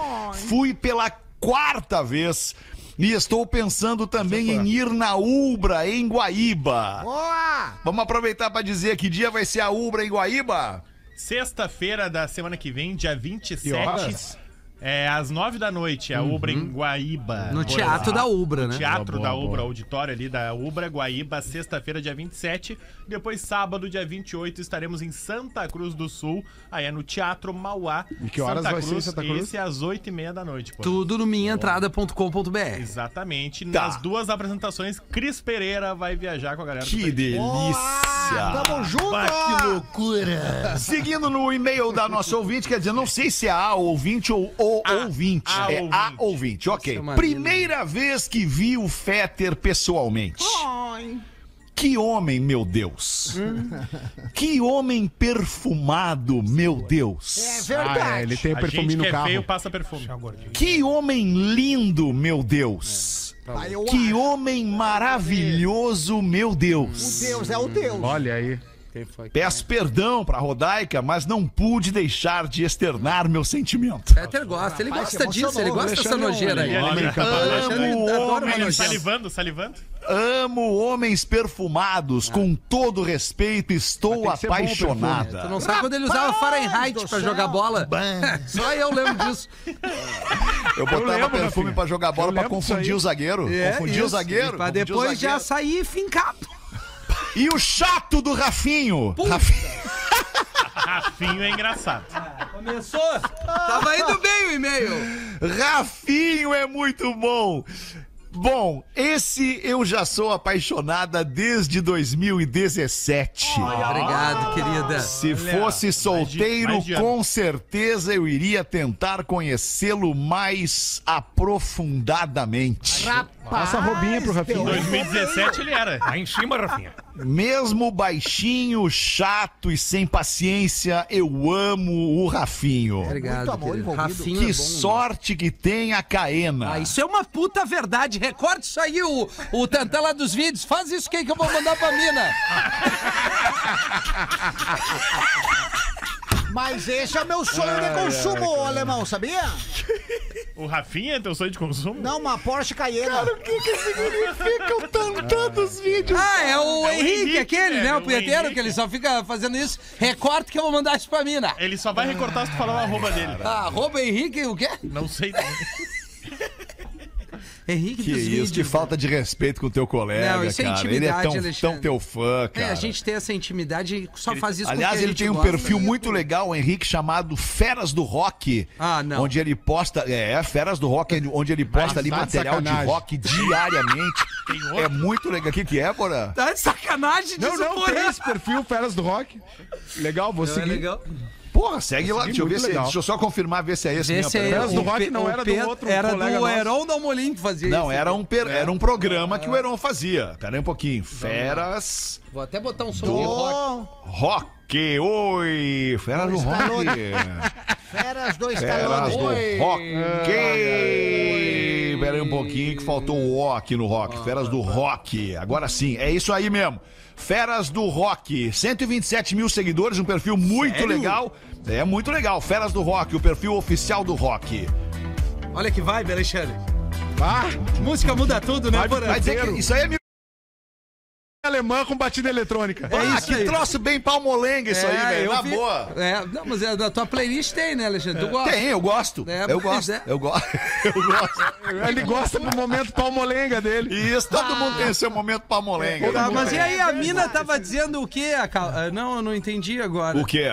Fui pela quarta vez. E estou pensando também em ir na Ubra, em Guaíba. Boa! Vamos aproveitar para dizer que dia vai ser a Ubra em Guaíba? Sexta-feira da semana que vem, dia Que 27. horas? É às nove da noite, a Ubra em Guaíba. No Teatro exemplo. da Ubra, né? Teatro Boa, da boa, Ubra, boa. auditório ali da Ubra, Guaíba, sexta-feira, dia 27. Depois, sábado, dia 28, estaremos em Santa Cruz do Sul. Aí é no Teatro Mauá. E que horas Santa vai ser em Santa Cruz? Esse é às oito e meia da noite. Pô. Tudo no minhaentrada.com.br. Exatamente. Tá. Nas duas apresentações, Cris Pereira vai viajar com a galera do Que Pretinho. Delícia! Tamo junto! que loucura! (laughs) Seguindo no e-mail da nossa ouvinte, quer dizer, não sei se é a ouvinte ou o A- ouvinte. a é a ouvinte. ouvinte, ok. Nossa, Primeira vez que vi o Fetter pessoalmente. Que homem, meu Deus! que homem perfumado, meu Deus! É verdade. Ah, é, ele tem perfume no que é carro. feio passa perfume. Que homem lindo, meu Deus! Eu Que homem maravilhoso, meu O Deus! Deus é o Deus. Olha aí. Quem foi? Peço perdão pra Rodaica, mas não pude deixar de externar meu sentimento. Peter gosta, ele gosta disso, ele gosta dessa nojeira aí. Amo homens. Salivando, salivando. amo homens perfumados, com todo respeito, estou apaixonada. Tu não sabe quando ele usava Fahrenheit pra céu. jogar bola? (laughs) Só eu lembro disso. Eu botava lembro, perfume pra jogar bola pra confundir o zagueiro. É, confundir o zagueiro. Pra depois já sair fincado. E o chato do Rafinho. Rafinho. (laughs) Rafinho é engraçado. Começou. Tava indo bem o e-mail. Rafinho é muito bom. Bom, esse eu já sou apaixonada desde 2017. Obrigado, querida. Se fosse solteiro, mais de ano. com certeza eu iria tentar conhecê-lo mais aprofundadamente. Passa a roubinha pro Em Rafinha. 2017 ele era. Lá em cima, Rafinha. Mesmo baixinho, chato e sem paciência, eu amo o Rafinho. Obrigado, Muito amor querido. envolvido. Rafinho Que é bom. sorte que tem a Caena. Ah, isso é uma puta verdade. Recorde isso aí, o, o Tantan lá dos vídeos. Faz isso que que eu vou mandar pra mina. Mas esse é o meu sonho de consumo, alemão, sabia? O Rafinha é teu sonho de consumo? Não, uma Porsche Cayenne. O que, que significa o tantão dos vídeos? Ah, é o É o Henrique, Henrique, aquele, é, né? O o punheteiro, Henrique. que ele só fica fazendo isso. Recorte que eu vou mandar isso pra mina. Ele só vai recortar se tu falar o arroba dele. Ah, arroba Henrique, o quê? Não sei. (laughs) Henrique Que dos isso, vídeos. que falta de respeito com o teu colega, Não, isso é cara. Ele é intimidade, tão, Alexandre. tão teu fã, cara. É, a gente tem essa intimidade e só faz isso Aliás, ele gente tem um gosta. perfil muito legal, o Henrique, chamado Feras do Rock. Ah, não. Onde ele posta. É, Feras do Rock, onde ele posta ali tá de material de sacanagem. rock diariamente. (laughs) É muito legal. O que, que é, Bora? Tá de sacanagem Não, disso, não, porra. tem esse perfil, Feras do Rock. Legal, vou Não, é seguir. legal. Porra, segue lá. Deixa eu, ver se, legal. deixa eu só confirmar, ver se é esse Esse mesmo. Feras do o Rock não era do outro Era do nosso. Heron Dalmolin que fazia Não, isso. era um, per- era um programa que o Heron fazia. Pera aí um pouquinho. Feras Vou até botar um som de rock. Rock. Oi! Feras do Rock. (laughs) Feras do Feras Stallone. do Oi. Rock. Pera aí um pouquinho que faltou o O aqui no Rock. Feras do Rock. Agora sim, é isso aí mesmo. Feras do Rock. 127 mil seguidores, um perfil muito legal. É muito legal. Feras do Rock, o perfil oficial do Rock. Olha que vibe, Alexandre. Ah, Música muda tudo, né, Vai Porã? Vai dizer que isso aí é mil... alemã com batida eletrônica. É ah, isso que aí. troço bem palmolenga isso aí, velho. Na vi- boa. É, não, mas é, da tua playlist tem, né, Alexandre? Tu gosta? Tem, eu gosto. É, eu pois gosto. é. Eu gosto. (laughs) Eu gosto. Ele gosta do momento palmolenga dele. Isso, todo mundo tem seu momento palmolenga. Tá, mas e aí, a mina tava dizendo o quê? Ah, Não, eu não entendi agora. O quê?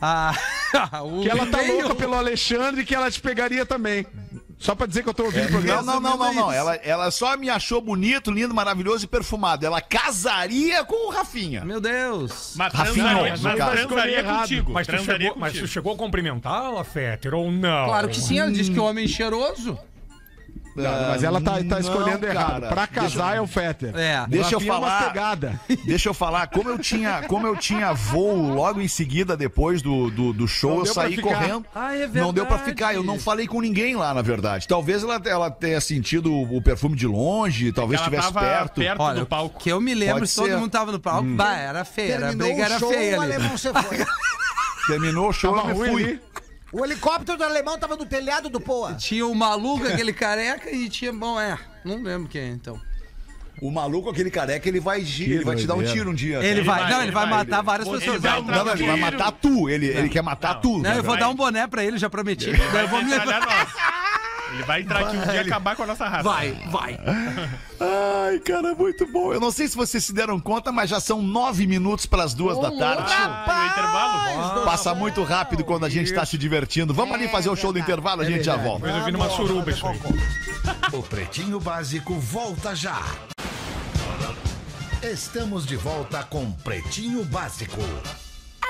Ah, (laughs) o Que ela tá e-mail- louca pelo Alexandre e que ela te pegaria também. Só pra dizer que eu tô ouvindo o Não, programa. não, não, não, não. Ela, ela só me achou bonito, lindo, maravilhoso e perfumado. Ela casaria com o Rafinha. Meu Deus. Mas Rafinha, mas transaria Escolhi contigo. Mas tu, chegou, mas tu chegou a cumprimentá-la, Fetter, ou não? Claro que sim, ela disse que o homem cheiroso. Não, mas ela tá, tá Não, escolhendo errado. cara. Pra Deixa casar é o Fetter. É. O Deixa eu é falar. pegada. (laughs) Deixa eu falar, como eu tinha, como eu tinha voo logo em seguida depois do, do, do show, Não eu saí correndo. Ah, é Não deu pra ficar, eu não falei com ninguém lá, na verdade. Talvez ela, ela tenha sentido o perfume de longe, talvez estivesse perto. perto Olha, do palco. que eu me lembro, Pode todo ser. mundo tava no palco, bah, era feia, a Terminou briga o era show, feia o ali. alemão se foi. Terminou o show, Tava eu me fui. ali. O helicóptero do alemão tava no telhado do Poa. Tinha o maluco, aquele careca, e tinha, bom, é, não lembro quem, então. O maluco, aquele careca, ele vai, gi- ele vai te dar um tiro um dia. Ele vai, não, ele vai vai, matar ele- várias ele pessoas. vai Não, Não, ele vai matar tu. Ele, ele quer matar tu. não, eu vou vai. dar um boné pra ele, já prometi. Daí eu vou me... Metralhar nós. Ele vai entrar aqui um dia e acabar com a nossa raça. Vai, vai. Ai, cara, muito bom. Eu não sei se vocês se deram conta, mas já são nove minutos para as duas da tarde. Ah, o intervalo? Passa muito rápido quando a gente tá se divertindo. Vamos ali fazer o show do intervalo, a gente já volta. Eu vi numa suruba isso aí. O Pretinho Básico volta já. Estamos de volta com Pretinho Básico.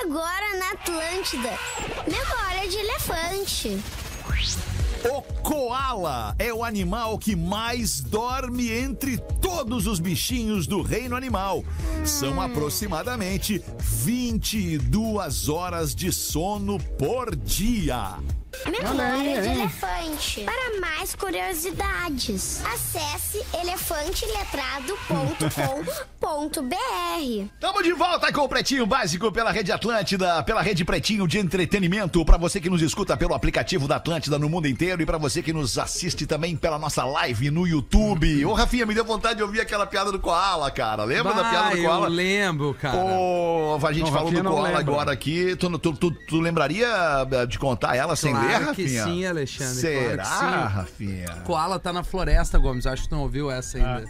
Agora na Atlântida. Memória de elefante. O koala é o animal que mais dorme entre todos os bichinhos do reino animal. São aproximadamente 22 horas de sono por dia. Memória de elefante. Para mais curiosidades, acesse elefanteletrado.com.br. Tamo de volta com o Pretinho Básico pela Rede Atlântida, pela Rede Pretinho de Entretenimento, pra você que nos escuta pelo aplicativo da Atlântida no mundo inteiro e pra você que nos assiste também pela nossa live no YouTube. Ô, Rafinha, me deu vontade de ouvir aquela piada do Koala, cara. Lembra da piada do Bah, Koala? Eu lembro, cara. Pô, a gente Não, falou Rafinha do Koala agora aqui. Tu, tu, tu, tu lembraria eh, de contar ela sem Claro ler, que Rafinha? sim, Alexandre, Será, claro que. Rafinha? Koala tá na floresta, Gomes. Acho que tu não ouviu essa ainda.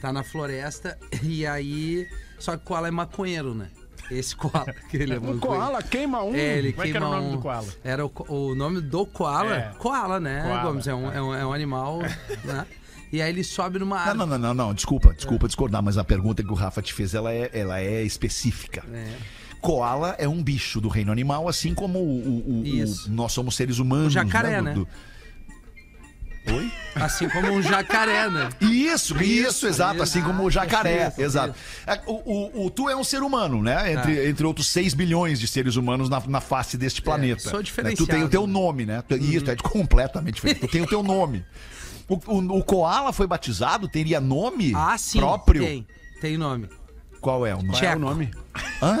Tá na floresta e aí. Só que Koala é maconheiro, né? Esse Koala. Que ele é (laughs) maconheiro. koala queima um. É, ele Como é que queima era o nome um- do koala? Era o, o nome do koala. É. Koala, né, Koala, Gomes? É um, é um, é um animal, (laughs) né? E aí ele sobe numa Não, árvore. não, não, não, não, desculpa, desculpa discordar, mas a pergunta que o Rafa te fez, ela é, ela é específica. É. Koala é um bicho do reino animal, assim como o, o- o- Isso. o- nós somos seres humanos. O jacaré, do- né? do- Oi? Assim como um jacaré, né? Isso, isso, exato, isso. assim como o jacaré, Isso, exato. É, O, o- o- tu é um ser humano, né? Entre, entre outros 6 bilhões de seres humanos na, na face deste planeta. É, sou Né? diferenciado. Uhum. Tu tem o teu nome, né? Tu- Isso, tu é completamente diferente. Tu tem o teu nome. O, o, o koala foi batizado? Teria nome Ah, sim. próprio? Tem. Tem nome. Qual é o nome? Qual é o nome?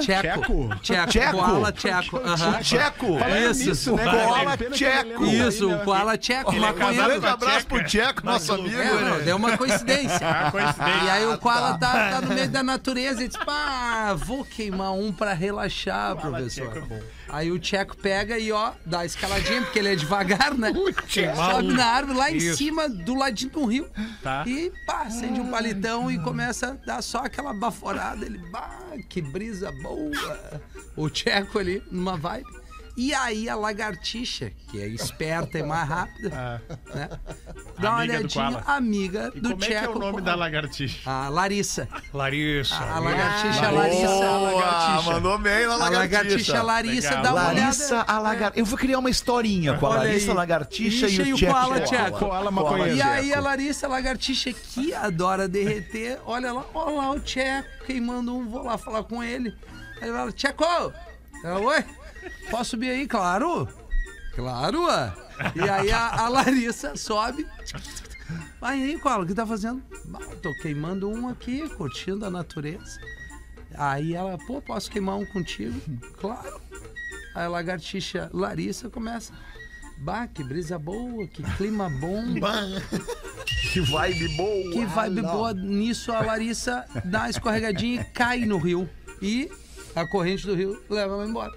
Tcheco. Tcheco? Tcheco. Tcheco? Koala tcheco. Tcheco. Isso. Né, Koala? Pena que tcheco. Isso, o koala tcheco, Ele é maconheiro. Grande abraço pro Tcheco, nosso amigo. É, não, né? deu uma coincidência. (laughs) Ah, coincidência. E aí o koala tá, tá no meio da natureza e diz, pá, vou queimar um pra relaxar, professor. tcheco é bom. Aí o Tcheco pega e ó, dá a escaladinha, porque ele é devagar, né? Sobe um. na árvore lá em Isso. cima, do ladinho do rio. Tá. E pá, acende um palitão e começa a dar só aquela baforada. Ele, bah, que brisa boa. O Tcheco ali, numa vibe. E aí a lagartixa, que é esperta e mais rápida, (laughs) né? Dá uma Amiga do olhadinha, koala. amiga E do como é Tcheco. que é o nome da lagartixa? A Larissa. Larissa. A lagartixa a Larissa. Boa, lagartixa. mandou bem na A lagartixa Larissa Legal. dá uma olhada. Larissa a lagartixa. Eu vou criar uma historinha com a Olha Larissa, aí. a lagartixa Ixi, e e o Tcheco. koala Tcheco. Koala. E aí a Tcheco. Larissa, a lagartixa que adora derreter, olha lá, olha lá o Tcheco queimando um, vou lá falar com ele. Aí ele fala, Tcheco! Ela, oi? Posso subir aí? Claro! Claro! ué." E aí a, a Larissa sobe. Vai aí, Koala, o que tá fazendo? "Ah, tô queimando um aqui, curtindo a natureza. Aí ela, pô, posso queimar um contigo? Claro. Aí a lagartixa Larissa começa. Bah, que brisa boa, que clima bom, (laughs) Que vibe boa. que vibe boa. Nisso a Larissa dá uma escorregadinha e cai no rio. E a corrente do rio leva ela embora.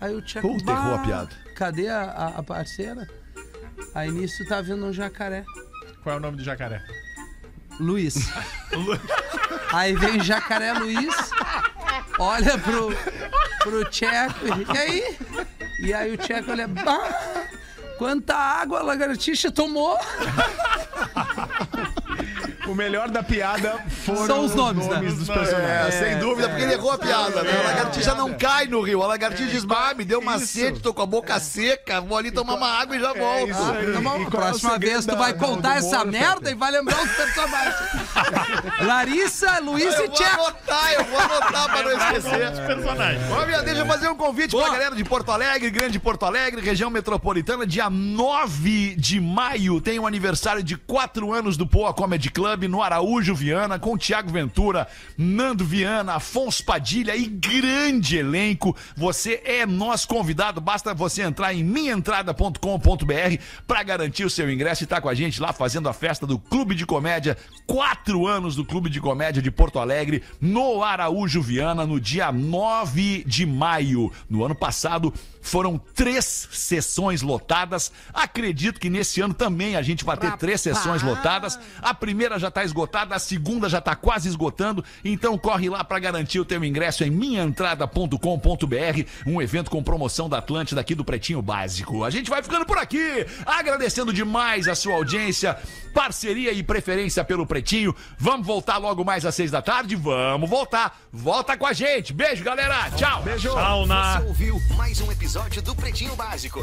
Aí o Tcheco. Puta, errou a "Bah, piada." Cadê a, a- a parceira? Aí nisso tá vendo um jacaré. Qual é o nome do jacaré? Luiz. (laughs) Aí vem Jacaré Luiz, olha pro, pro Tcheco e e aí? E aí o Tcheco olha, bah, quanta água a lagartixa tomou. O melhor da piada foram São os nomes, né? dos É, personagens. sem dúvida, porque ele errou a piada, né? A lagartixa não cai no rio. A lagartixa diz, bah, me deu uma sede, tô com a boca seca, vou ali tomar uma água e já volto. é o próxima segredo vez tu vai contar essa Moro, merda e vai lembrar os personagens. Larissa, Luiz Eu e vou Tcheco. anotar, eu vou anotar pra não esquecer. Os personagens. Ó, minha, deixa eu fazer um convite Boa. pra galera de Porto Alegre, Grande Porto Alegre, região metropolitana. Dia 9 de maio tem o aniversário de 4 anos do Poa Comedy Club no Araújo Viana, com Tiago Ventura, Nando Viana, Afonso Padilha e grande elenco. Você é nosso convidado, basta você entrar em minhaentrada.com.br pra garantir o seu ingresso e estar com a gente lá fazendo a festa do Clube de Comédia. Quatro anos do Clube de Comédia de Porto Alegre, no Araújo Viana, no dia 9 de maio. No ano passado foram três sessões lotadas. Acredito que nesse ano também a gente vai ter três sessões lotadas. A primeira já está esgotada, a segunda já está quase esgotando. Então corre lá para garantir o teu ingresso em minhaentrada.com.br, um evento com promoção da Atlântida aqui do Pretinho Básico. A gente vai ficando por aqui, agradecendo demais a sua audiência, parceria e preferência pelo Pretinho. Vamos voltar logo mais às seis da tarde? Vamos voltar. Volta com a gente. Beijo, galera. Tchau. Beijo. Tchau, na. Você ouviu mais um episódio do Pretinho Básico.